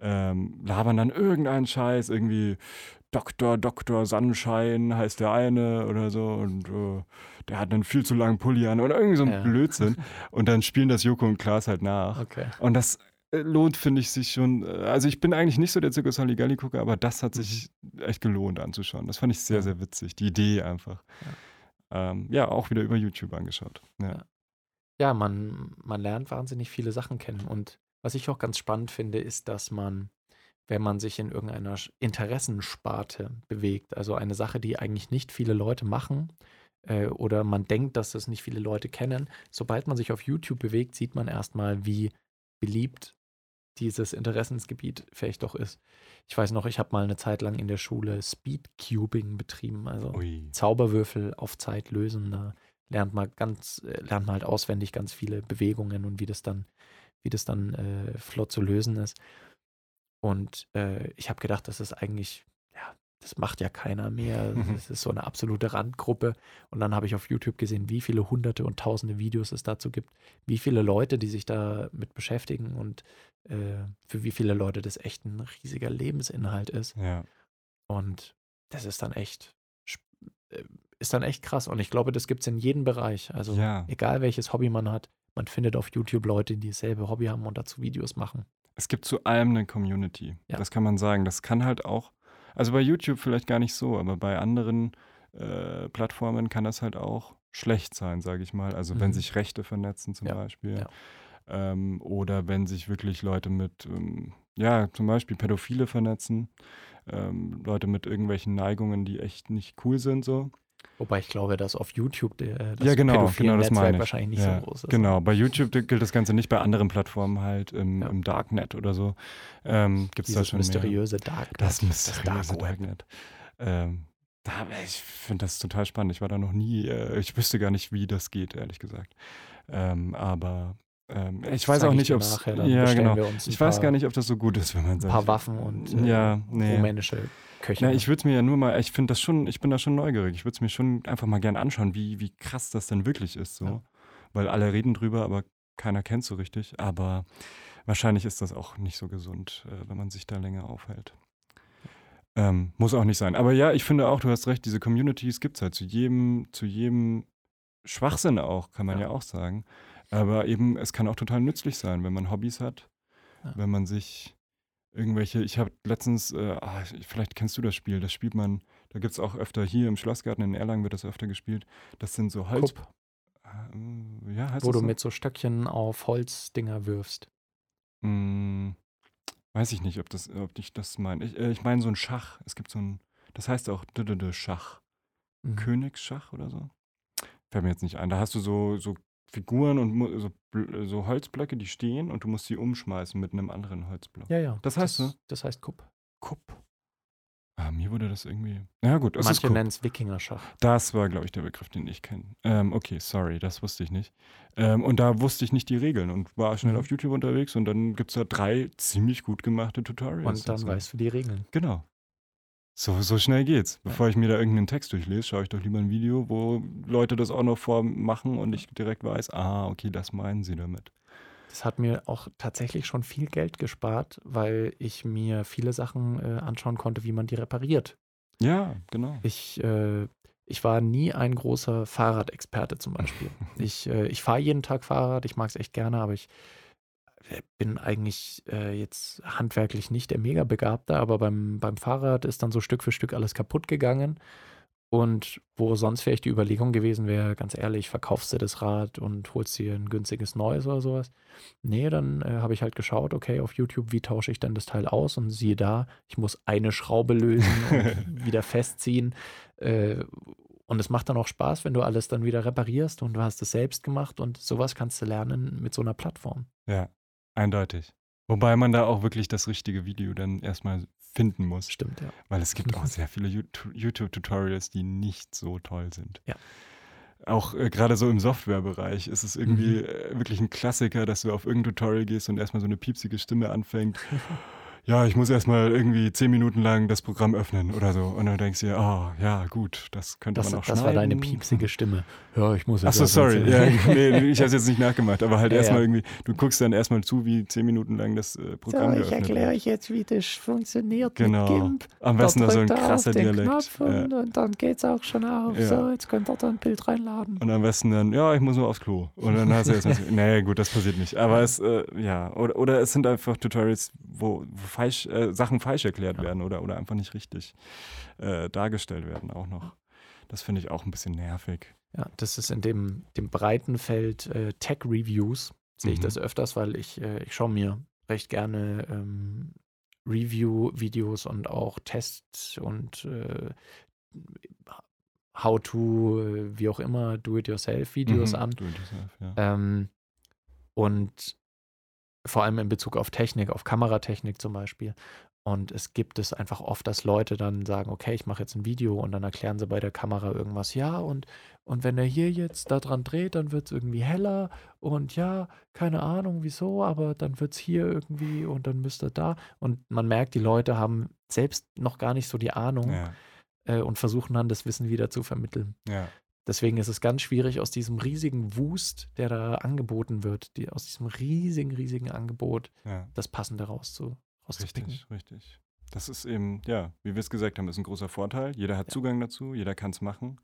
Speaker 1: ähm, labern dann irgendeinen Scheiß, irgendwie Dr. Dr. Sunshine heißt der eine oder so und äh, der hat einen viel zu langen Pulli an oder irgendwie so ein
Speaker 2: Ja.
Speaker 1: Blödsinn. Und dann spielen das Joko und Klaas halt nach.
Speaker 2: Okay.
Speaker 1: Und das lohnt, finde ich, sich schon. äh, Also ich bin eigentlich nicht so der Zirkus Halligalli-Gucker, aber das hat sich echt gelohnt anzuschauen. Das fand ich sehr,
Speaker 2: Mhm. Ja.
Speaker 1: sehr witzig. Die Idee einfach. Ähm, ja, auch wieder über YouTube angeschaut. Ja.
Speaker 2: Ja. Ja, man, man lernt wahnsinnig viele Sachen kennen. Und was ich auch ganz spannend finde, ist, dass man, wenn man sich in irgendeiner Interessensparte bewegt, also eine Sache, die eigentlich nicht viele Leute machen, äh, oder man denkt, dass das nicht viele Leute kennen, sobald man sich auf YouTube bewegt, sieht man erstmal, wie beliebt dieses Interessensgebiet vielleicht doch ist. Ich weiß noch, ich habe mal eine Zeit lang in der Schule Speedcubing betrieben, also
Speaker 1: Ui.
Speaker 2: Zauberwürfel auf Zeit lösen. Da lernt man ganz, äh, lernt man halt auswendig ganz viele Bewegungen und wie das dann, wie das dann äh, flott zu lösen ist. Und äh, ich habe gedacht, das ist eigentlich, das macht ja keiner mehr.
Speaker 1: Mhm.
Speaker 2: Das ist so eine absolute Randgruppe. Und dann habe ich auf YouTube gesehen, wie viele hunderte und tausende Videos es dazu gibt, wie viele Leute, die sich damit beschäftigen und äh, für wie viele Leute das echt ein riesiger Lebensinhalt ist.
Speaker 1: Ja.
Speaker 2: Und das ist dann echt, äh, ist dann echt krass. Und ich glaube, das gibt es in jedem Bereich. Also
Speaker 1: Ja.
Speaker 2: egal welches Hobby man hat, man findet auf YouTube Leute, die dasselbe Hobby haben und dazu Videos machen.
Speaker 1: Es gibt zu allem eine Community.
Speaker 2: Ja.
Speaker 1: Das kann man sagen. Das kann halt auch, also bei YouTube vielleicht gar nicht so, aber bei anderen äh, Plattformen kann das halt auch schlecht sein, sage ich mal. Also wenn
Speaker 2: Mhm.
Speaker 1: sich Rechte vernetzen zum
Speaker 2: Ja,
Speaker 1: Beispiel.
Speaker 2: ja.
Speaker 1: Ähm, oder wenn sich wirklich Leute mit, ähm, ja, zum Beispiel Pädophile vernetzen. Ähm, Leute mit irgendwelchen Neigungen, die echt nicht cool sind, so.
Speaker 2: Wobei ich glaube, dass auf YouTube der, das
Speaker 1: ja, genau, genau das
Speaker 2: Netzwerk
Speaker 1: meine ich.
Speaker 2: wahrscheinlich nicht
Speaker 1: ja,
Speaker 2: so groß ist.
Speaker 1: Genau, bei YouTube gilt das Ganze nicht, bei anderen Plattformen halt, im,
Speaker 2: Ja.
Speaker 1: im Darknet oder so. Ähm, Gibt es da schon mehr.
Speaker 2: mysteriöse Darknet.
Speaker 1: Das mysteriöse
Speaker 2: Dark Web.
Speaker 1: Darknet. Ähm, da, ich finde das total spannend. Ich war da noch nie, äh, ich wüsste gar nicht, wie das geht, ehrlich gesagt. Ähm, aber ähm, ich weiß auch
Speaker 2: ich
Speaker 1: nicht, ob es.
Speaker 2: nachher, dann
Speaker 1: Ja, genau.
Speaker 2: ein
Speaker 1: Ich weiß
Speaker 2: paar-
Speaker 1: gar nicht, ob das so gut ist, wenn man
Speaker 2: Ein
Speaker 1: sagt.
Speaker 2: paar Waffen und äh,
Speaker 1: Ja, nee.
Speaker 2: rumänische Köche.
Speaker 1: Na, ich würde es mir ja nur mal, ich finde das schon, ich bin da schon neugierig. Ich würde es mir schon einfach mal gern anschauen, wie, wie krass das denn wirklich ist. So.
Speaker 2: Ja.
Speaker 1: Weil alle reden drüber, aber keiner kennt so richtig. Aber wahrscheinlich ist das auch nicht so gesund, äh, wenn man sich da länger aufhält. Ähm, muss auch nicht sein. Aber ja, ich finde auch, du hast recht, diese Communities gibt es halt zu jedem, zu jedem Schwachsinn auch, kann man ja.
Speaker 2: Ja.
Speaker 1: auch sagen. Aber eben, es kann auch total nützlich sein, wenn man Hobbys hat,
Speaker 2: Ja.
Speaker 1: wenn man sich irgendwelche, ich habe letztens, äh, ah, vielleicht kennst du das Spiel, das spielt man, da gibt es auch öfter hier im Schlossgarten in Erlangen wird das öfter gespielt. Das sind so Holz.
Speaker 2: Kupp,
Speaker 1: Äh, ja, heißt
Speaker 2: wo du
Speaker 1: so?
Speaker 2: mit so Stöckchen auf Holzdinger wirfst.
Speaker 1: Hm, weiß ich nicht, ob, das, ob ich das meine. Ich, äh, ich meine so ein Schach. Es gibt so ein, das heißt auch Schach.
Speaker 2: Mhm.
Speaker 1: Königsschach oder so? Fällt mir jetzt nicht ein. Da hast du so, so Figuren und so, so Holzblöcke, die stehen und du musst sie umschmeißen mit einem anderen Holzblock.
Speaker 2: Ja, ja.
Speaker 1: Das heißt so?
Speaker 2: Das heißt Kupp.
Speaker 1: Kupp. Ah, mir wurde das irgendwie. Ja, gut, es ist
Speaker 2: Manche nennen es Wikingerschach.
Speaker 1: Das war, glaube ich, der Begriff, den ich kenne. Ähm, okay, sorry, das wusste ich nicht. Ähm, und da wusste ich nicht die Regeln und war schnell
Speaker 2: Mhm.
Speaker 1: auf YouTube unterwegs und dann gibt es da drei ziemlich gut gemachte Tutorials.
Speaker 2: Und dann
Speaker 1: dazu.
Speaker 2: weißt du die Regeln.
Speaker 1: Genau. So, so schnell geht's. Bevor ich mir da irgendeinen Text durchlese, schaue ich doch lieber ein Video, wo Leute das auch noch vormachen und ich direkt weiß, ah, okay, das meinen sie damit.
Speaker 2: Das hat mir auch tatsächlich schon viel Geld gespart, weil ich mir viele Sachen äh, anschauen konnte, wie man die repariert.
Speaker 1: Ja, genau.
Speaker 2: Ich, äh, ich war nie ein großer Fahrradexperte zum Beispiel. ich äh, ich fahre jeden Tag Fahrrad, ich mag es echt gerne, aber ich bin eigentlich äh, jetzt handwerklich nicht der Mega-Begabte, aber beim, beim Fahrrad ist dann so Stück für Stück alles kaputt gegangen. Und wo sonst vielleicht die Überlegung gewesen wäre, ganz ehrlich, verkaufst du das Rad und holst dir ein günstiges neues oder sowas. Nee, dann äh, habe ich halt geschaut, okay, auf YouTube, wie tausche ich denn das Teil aus? Und siehe da, ich muss eine Schraube lösen und wieder festziehen. Äh, und es macht dann auch Spaß, wenn du alles dann wieder reparierst und du hast es selbst gemacht und sowas kannst du lernen mit so einer Plattform.
Speaker 1: Ja, eindeutig. Wobei man da auch wirklich das richtige Video dann erstmal finden muss.
Speaker 2: Stimmt, ja.
Speaker 1: Weil es gibt auch sehr viele Yout- YouTube-Tutorials, die nicht so toll sind.
Speaker 2: Ja.
Speaker 1: Auch äh, gerade so im Softwarebereich ist es irgendwie
Speaker 2: Mhm.
Speaker 1: äh, wirklich ein Klassiker, dass du auf irgendein Tutorial gehst und erstmal so eine piepsige Stimme anfängt. ja, ich muss erstmal irgendwie zehn Minuten lang das Programm öffnen oder so. Und dann denkst du dir, oh, ja, gut, das könnte
Speaker 2: Das,
Speaker 1: man auch
Speaker 2: das war deine piepsige Stimme. Ja, ich muss jetzt
Speaker 1: Achso, sorry. Ja, nee, ich habe es jetzt nicht nachgemacht, aber halt
Speaker 2: Ja,
Speaker 1: erstmal
Speaker 2: ja.
Speaker 1: irgendwie, du guckst dann erstmal zu, wie zehn Minuten lang das äh, Programm
Speaker 2: So, ich erkläre euch jetzt, wie das funktioniert
Speaker 1: Genau.
Speaker 2: mit GIMP.
Speaker 1: Am besten
Speaker 2: da
Speaker 1: so ein
Speaker 2: er
Speaker 1: krasser
Speaker 2: auf den
Speaker 1: Dialekt.
Speaker 2: Knopf
Speaker 1: Ja.
Speaker 2: und, und dann geht's auch schon auf.
Speaker 1: Ja.
Speaker 2: So, jetzt könnt ihr da ein Bild reinladen.
Speaker 1: Und am besten dann, ja, ich muss nur aufs Klo. Und dann hast du erstmal, nee, gut, das passiert nicht. Aber es, äh, ja, oder, oder es sind einfach Tutorials, wo, wo falsch, äh, Sachen falsch erklärt werden oder, oder einfach nicht richtig äh, dargestellt werden auch noch. Das finde ich auch ein bisschen nervig.
Speaker 2: Ja, das ist in dem, dem breiten Feld äh, Tech-Reviews, sehe ich
Speaker 1: Mhm.
Speaker 2: das öfters, weil ich, äh, ich schaue mir recht gerne ähm, Review-Videos und auch Tests und äh, How-to, äh, wie auch immer, Do-it-yourself-Videos
Speaker 1: Mhm.
Speaker 2: an.
Speaker 1: Do it yourself, ja.
Speaker 2: Ähm, und vor allem in Bezug auf Technik, auf Kameratechnik zum Beispiel. Und es gibt es einfach oft, dass Leute dann sagen, okay, ich mache jetzt ein Video und dann erklären sie bei der Kamera irgendwas, ja, und, und wenn er hier jetzt da dran dreht, dann wird es irgendwie heller und ja, keine Ahnung wieso, aber dann wird es hier irgendwie und dann müsste da. Und man merkt, die Leute haben selbst noch gar nicht so die Ahnung
Speaker 1: Ja,
Speaker 2: äh, und versuchen dann das Wissen wieder zu vermitteln.
Speaker 1: ja.
Speaker 2: Deswegen ist es ganz schwierig, aus diesem riesigen Wust, der da angeboten wird, die, aus diesem riesigen, riesigen Angebot,
Speaker 1: ja.
Speaker 2: das Passende rauszu, rauszupicken.
Speaker 1: Richtig, richtig. Das ist eben, ja, wie wir es gesagt haben, ist ein großer Vorteil. Jeder hat
Speaker 2: Ja.
Speaker 1: Zugang dazu, jeder kann es machen.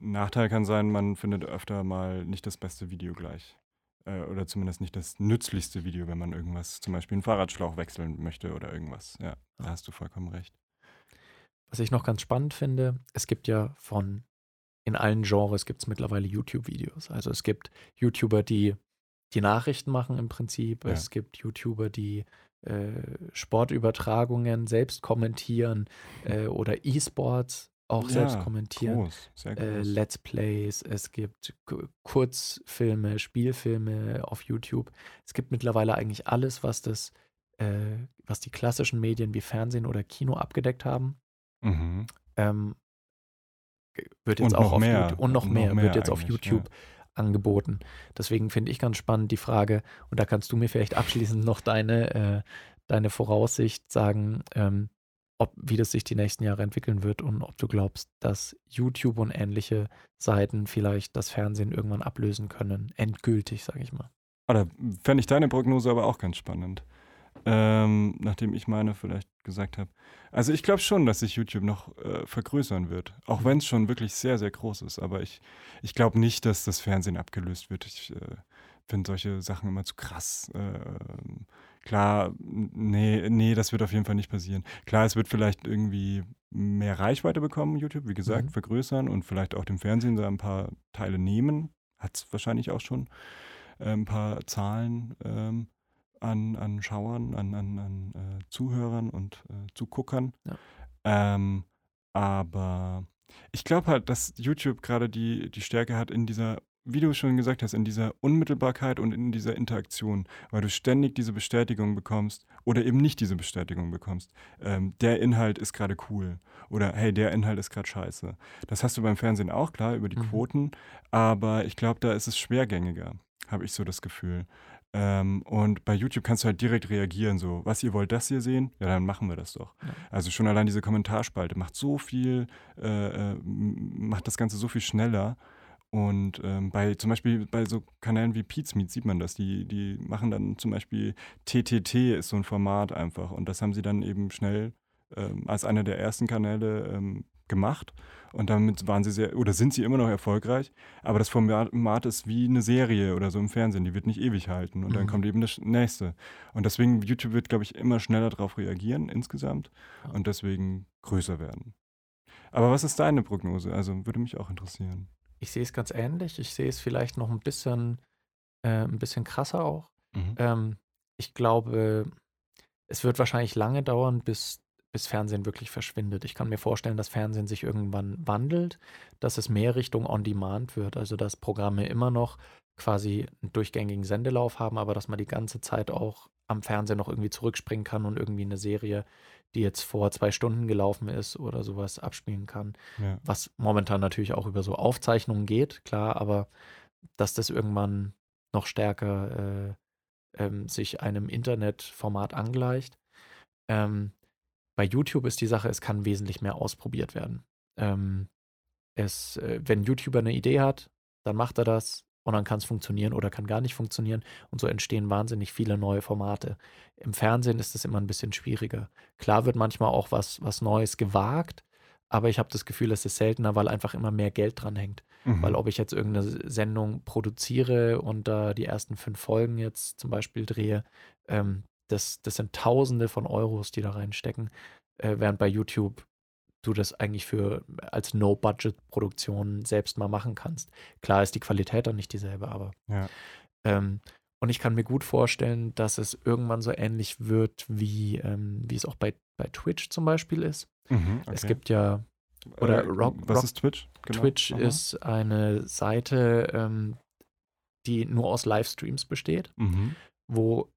Speaker 1: Nachteil kann sein, man findet öfter mal nicht das beste Video gleich. Äh, oder zumindest nicht das nützlichste Video, wenn man irgendwas, zum Beispiel einen Fahrradschlauch wechseln möchte oder irgendwas. Ja, da
Speaker 2: Ja.
Speaker 1: hast du vollkommen recht.
Speaker 2: Was ich noch ganz spannend finde, es gibt ja von, in allen Genres gibt es mittlerweile YouTube-Videos. Also es gibt YouTuber, die die Nachrichten machen im Prinzip.
Speaker 1: Ja.
Speaker 2: Es gibt YouTuber, die äh, Sportübertragungen selbst kommentieren äh, oder E-Sports auch selbst
Speaker 1: Ja,
Speaker 2: kommentieren.
Speaker 1: Groß, sehr
Speaker 2: äh,
Speaker 1: groß.
Speaker 2: Let's Plays, es gibt Ku- Kurzfilme, Spielfilme auf YouTube. Es gibt mittlerweile eigentlich alles, was das, äh, was die klassischen Medien wie Fernsehen oder Kino abgedeckt haben.
Speaker 1: mhm.
Speaker 2: Ähm, wird jetzt
Speaker 1: Und
Speaker 2: auch
Speaker 1: noch
Speaker 2: auf
Speaker 1: mehr.
Speaker 2: YouTube, und noch
Speaker 1: Und noch
Speaker 2: mehr,
Speaker 1: mehr
Speaker 2: wird jetzt auf
Speaker 1: eigentlich, ja.
Speaker 2: YouTube angeboten. Deswegen finde ich ganz spannend die Frage, und da kannst du mir vielleicht abschließend noch deine, äh, deine Voraussicht sagen, ähm, ob, wie das sich die nächsten Jahre entwickeln wird und ob du glaubst, dass YouTube und ähnliche Seiten vielleicht das Fernsehen irgendwann ablösen können. Endgültig, sage ich mal.
Speaker 1: Oder fände ich deine Prognose aber auch ganz spannend. Ähm, nachdem ich meine vielleicht gesagt habe. Also ich glaube schon, dass sich YouTube noch äh, vergrößern wird. Auch wenn es schon wirklich sehr, sehr groß ist. Aber ich, ich glaube nicht, dass das Fernsehen abgelöst wird. Ich äh, finde solche Sachen immer zu krass. Ähm, klar, nee, nee, das wird auf jeden Fall nicht passieren. Klar, es wird vielleicht irgendwie mehr Reichweite bekommen, YouTube, wie gesagt,
Speaker 2: Mhm.
Speaker 1: vergrößern und vielleicht auch dem Fernsehen da ein paar Teile nehmen. Hat es wahrscheinlich auch schon äh, ein paar Zahlen ähm, an, an Schauern, an, an, an äh, Zuhörern und äh, Zuguckern.
Speaker 2: Ja.
Speaker 1: Ähm, aber ich glaube halt, dass YouTube gerade die, die Stärke hat in dieser, wie du schon gesagt hast, in dieser Unmittelbarkeit und in dieser Interaktion, weil du ständig diese Bestätigung bekommst oder eben nicht diese Bestätigung bekommst. Ähm, der Inhalt ist gerade cool oder hey, der Inhalt ist gerade scheiße. Das hast du beim Fernsehen auch, klar, über die
Speaker 2: Mhm.
Speaker 1: Quoten, aber ich glaube, da ist es schwergängiger, habe ich so das Gefühl. Ähm, und bei YouTube kannst du halt direkt reagieren, so, was ihr wollt das hier sehen? Ja, dann machen wir das doch.
Speaker 2: Ja.
Speaker 1: Also schon allein diese Kommentarspalte macht so viel, äh, äh, macht das Ganze so viel schneller. Und ähm, bei zum Beispiel bei so Kanälen wie Pete's Meet sieht man das. Die, die machen dann zum Beispiel TTT ist so ein Format einfach. Und das haben sie dann eben schnell ähm, als einer der ersten Kanäle ähm, gemacht. Und damit waren sie sehr, oder sind sie immer noch erfolgreich. Aber das Format ist wie eine Serie oder so im Fernsehen. Die wird nicht ewig halten. Und dann
Speaker 2: Mhm.
Speaker 1: kommt eben das nächste. Und deswegen, YouTube wird, glaube ich, immer schneller darauf reagieren insgesamt. Und deswegen größer werden. Aber was ist deine Prognose? Also würde mich auch interessieren.
Speaker 2: Ich sehe es ganz ähnlich. Ich sehe es vielleicht noch ein bisschen, äh, ein bisschen krasser auch.
Speaker 1: Mhm.
Speaker 2: Ähm, ich glaube, es wird wahrscheinlich lange dauern, bis, bis Fernsehen wirklich verschwindet. Ich kann mir vorstellen, dass Fernsehen sich irgendwann wandelt, dass es mehr Richtung On-Demand wird, also dass Programme immer noch quasi einen durchgängigen Sendelauf haben, aber dass man die ganze Zeit auch am Fernsehen noch irgendwie zurückspringen kann und irgendwie eine Serie, die jetzt vor zwei Stunden gelaufen ist oder sowas abspielen kann
Speaker 1: Ja.
Speaker 2: was momentan natürlich auch über so Aufzeichnungen geht, klar, aber dass das irgendwann noch stärker äh, ähm, sich einem Internetformat angleicht. Ähm, bei YouTube ist die Sache, es kann wesentlich mehr ausprobiert werden. Ähm, es, äh, wenn YouTuber eine Idee hat, dann macht er das und dann kann es funktionieren oder kann gar nicht funktionieren. Und so entstehen wahnsinnig viele neue Formate. Im Fernsehen ist es immer ein bisschen schwieriger. Klar wird manchmal auch was, was Neues gewagt, aber ich habe das Gefühl, es ist seltener, weil einfach immer mehr Geld dran hängt. Mhm. Weil ob ich jetzt irgendeine Sendung produziere und da die ersten fünf Folgen jetzt zum Beispiel drehe, ähm, das, das sind Tausende von Euros, die da reinstecken. Äh, während bei YouTube du das eigentlich für als No-Budget-Produktion selbst mal machen kannst. Klar ist die Qualität dann nicht dieselbe, aber.
Speaker 1: Ja.
Speaker 2: Ähm, und ich kann mir gut vorstellen, dass es irgendwann so ähnlich wird, wie, ähm, wie es auch bei, bei Twitch zum Beispiel ist.
Speaker 1: Mhm,
Speaker 2: okay. Es gibt ja. Oder äh, Rock,
Speaker 1: Was
Speaker 2: Rock,
Speaker 1: ist Twitch?
Speaker 2: Genau. Twitch Aha. ist eine Seite, ähm, die nur aus Livestreams besteht,
Speaker 1: mhm.
Speaker 2: wo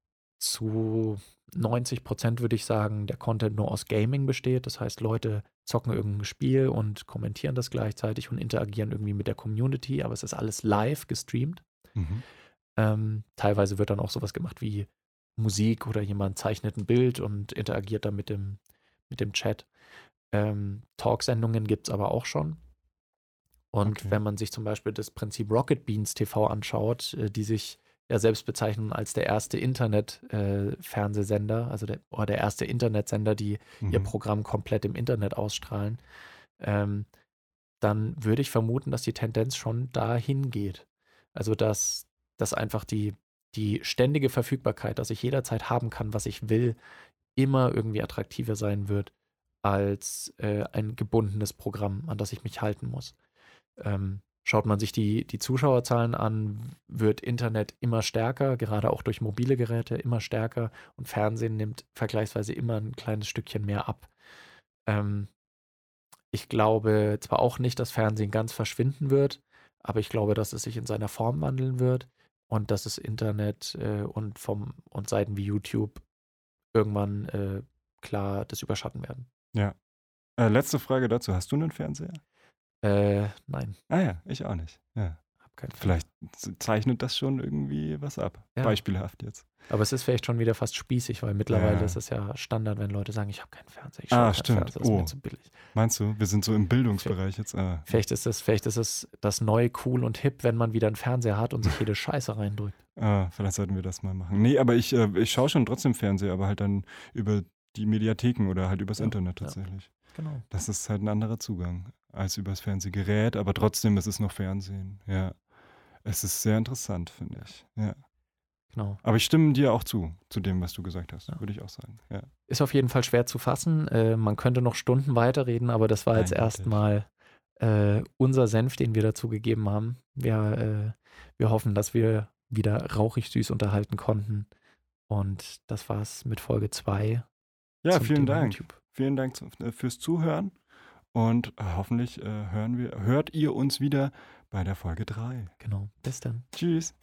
Speaker 2: zu 90 Prozent würde ich sagen, der Content nur aus Gaming besteht. Das heißt, Leute zocken irgendein Spiel und kommentieren das gleichzeitig und interagieren irgendwie mit der Community, aber es ist alles live gestreamt.
Speaker 1: Mhm.
Speaker 2: Ähm, teilweise wird dann auch sowas gemacht wie Musik oder jemand zeichnet ein Bild und interagiert dann mit dem, mit dem Chat. Ähm, Talksendungen gibt es aber auch schon. Und okay. wenn man sich zum Beispiel das Prinzip Rocket Beans TV anschaut, äh, die sich ja selbst bezeichnen als der erste Internet-Fernsehsender, äh, also der, oder der erste Internetsender, die mhm. ihr Programm komplett im Internet ausstrahlen, ähm, dann würde ich vermuten, dass die Tendenz schon dahin geht. Also dass, dass einfach die, die ständige Verfügbarkeit, dass ich jederzeit haben kann, was ich will, immer irgendwie attraktiver sein wird als äh, ein gebundenes Programm, an das ich mich halten muss. Ähm, Schaut man sich die, die Zuschauerzahlen an, wird Internet immer stärker, gerade auch durch mobile Geräte immer stärker und Fernsehen nimmt vergleichsweise immer ein kleines Stückchen mehr ab. Ähm, ich glaube zwar auch nicht, dass Fernsehen ganz verschwinden wird, aber ich glaube, dass es sich in seiner Form wandeln wird und dass es Internet äh, und vom und Seiten wie YouTube irgendwann äh, klar das überschatten werden.
Speaker 1: Ja. Äh, letzte Frage dazu. Hast du einen Fernseher?
Speaker 2: Äh, nein.
Speaker 1: Ah ja, ich auch nicht. Ja. Vielleicht zeichnet das schon irgendwie was ab. Ja. Beispielhaft jetzt.
Speaker 2: Aber es ist vielleicht schon wieder fast spießig, weil mittlerweile ja. ist es ja Standard, wenn Leute sagen, ich habe keinen Fernseher. Ich
Speaker 1: ah, stimmt.
Speaker 2: Fernseher, das
Speaker 1: oh.
Speaker 2: ist mir zu billig.
Speaker 1: Meinst du, wir sind so im Bildungsbereich jetzt? Ah.
Speaker 2: Vielleicht ist es, vielleicht ist es das neue cool und hip, wenn man wieder einen Fernseher hat und sich jede Scheiße reindrückt.
Speaker 1: Ah, vielleicht sollten wir das mal machen. Nee, aber ich, äh, ich schaue schon trotzdem Fernseher, aber halt dann über die Mediatheken oder halt übers ja, Internet tatsächlich.
Speaker 2: Genau.
Speaker 1: Das ist halt ein anderer Zugang als übers Fernsehgerät, aber trotzdem ist es noch Fernsehen. Ja. Es ist sehr interessant, finde ich. Ja.
Speaker 2: Genau.
Speaker 1: Aber ich stimme dir auch zu, zu dem, was du gesagt hast, ja. würde ich auch sagen. Ja.
Speaker 2: Ist auf jeden Fall schwer zu fassen. Äh, man könnte noch Stunden weiterreden, aber das war Nein, jetzt erstmal äh, unser Senf, den wir dazu gegeben haben. Wir, äh, wir hoffen, dass wir wieder rauchig süß unterhalten konnten. Und das war's mit Folge 2.
Speaker 1: Ja, vielen Thema Dank. YouTube. Vielen Dank äh, fürs Zuhören. Und äh, hoffentlich äh, hören wir, hört ihr uns wieder bei der Folge 3.
Speaker 2: Genau. Bis dann.
Speaker 1: Tschüss.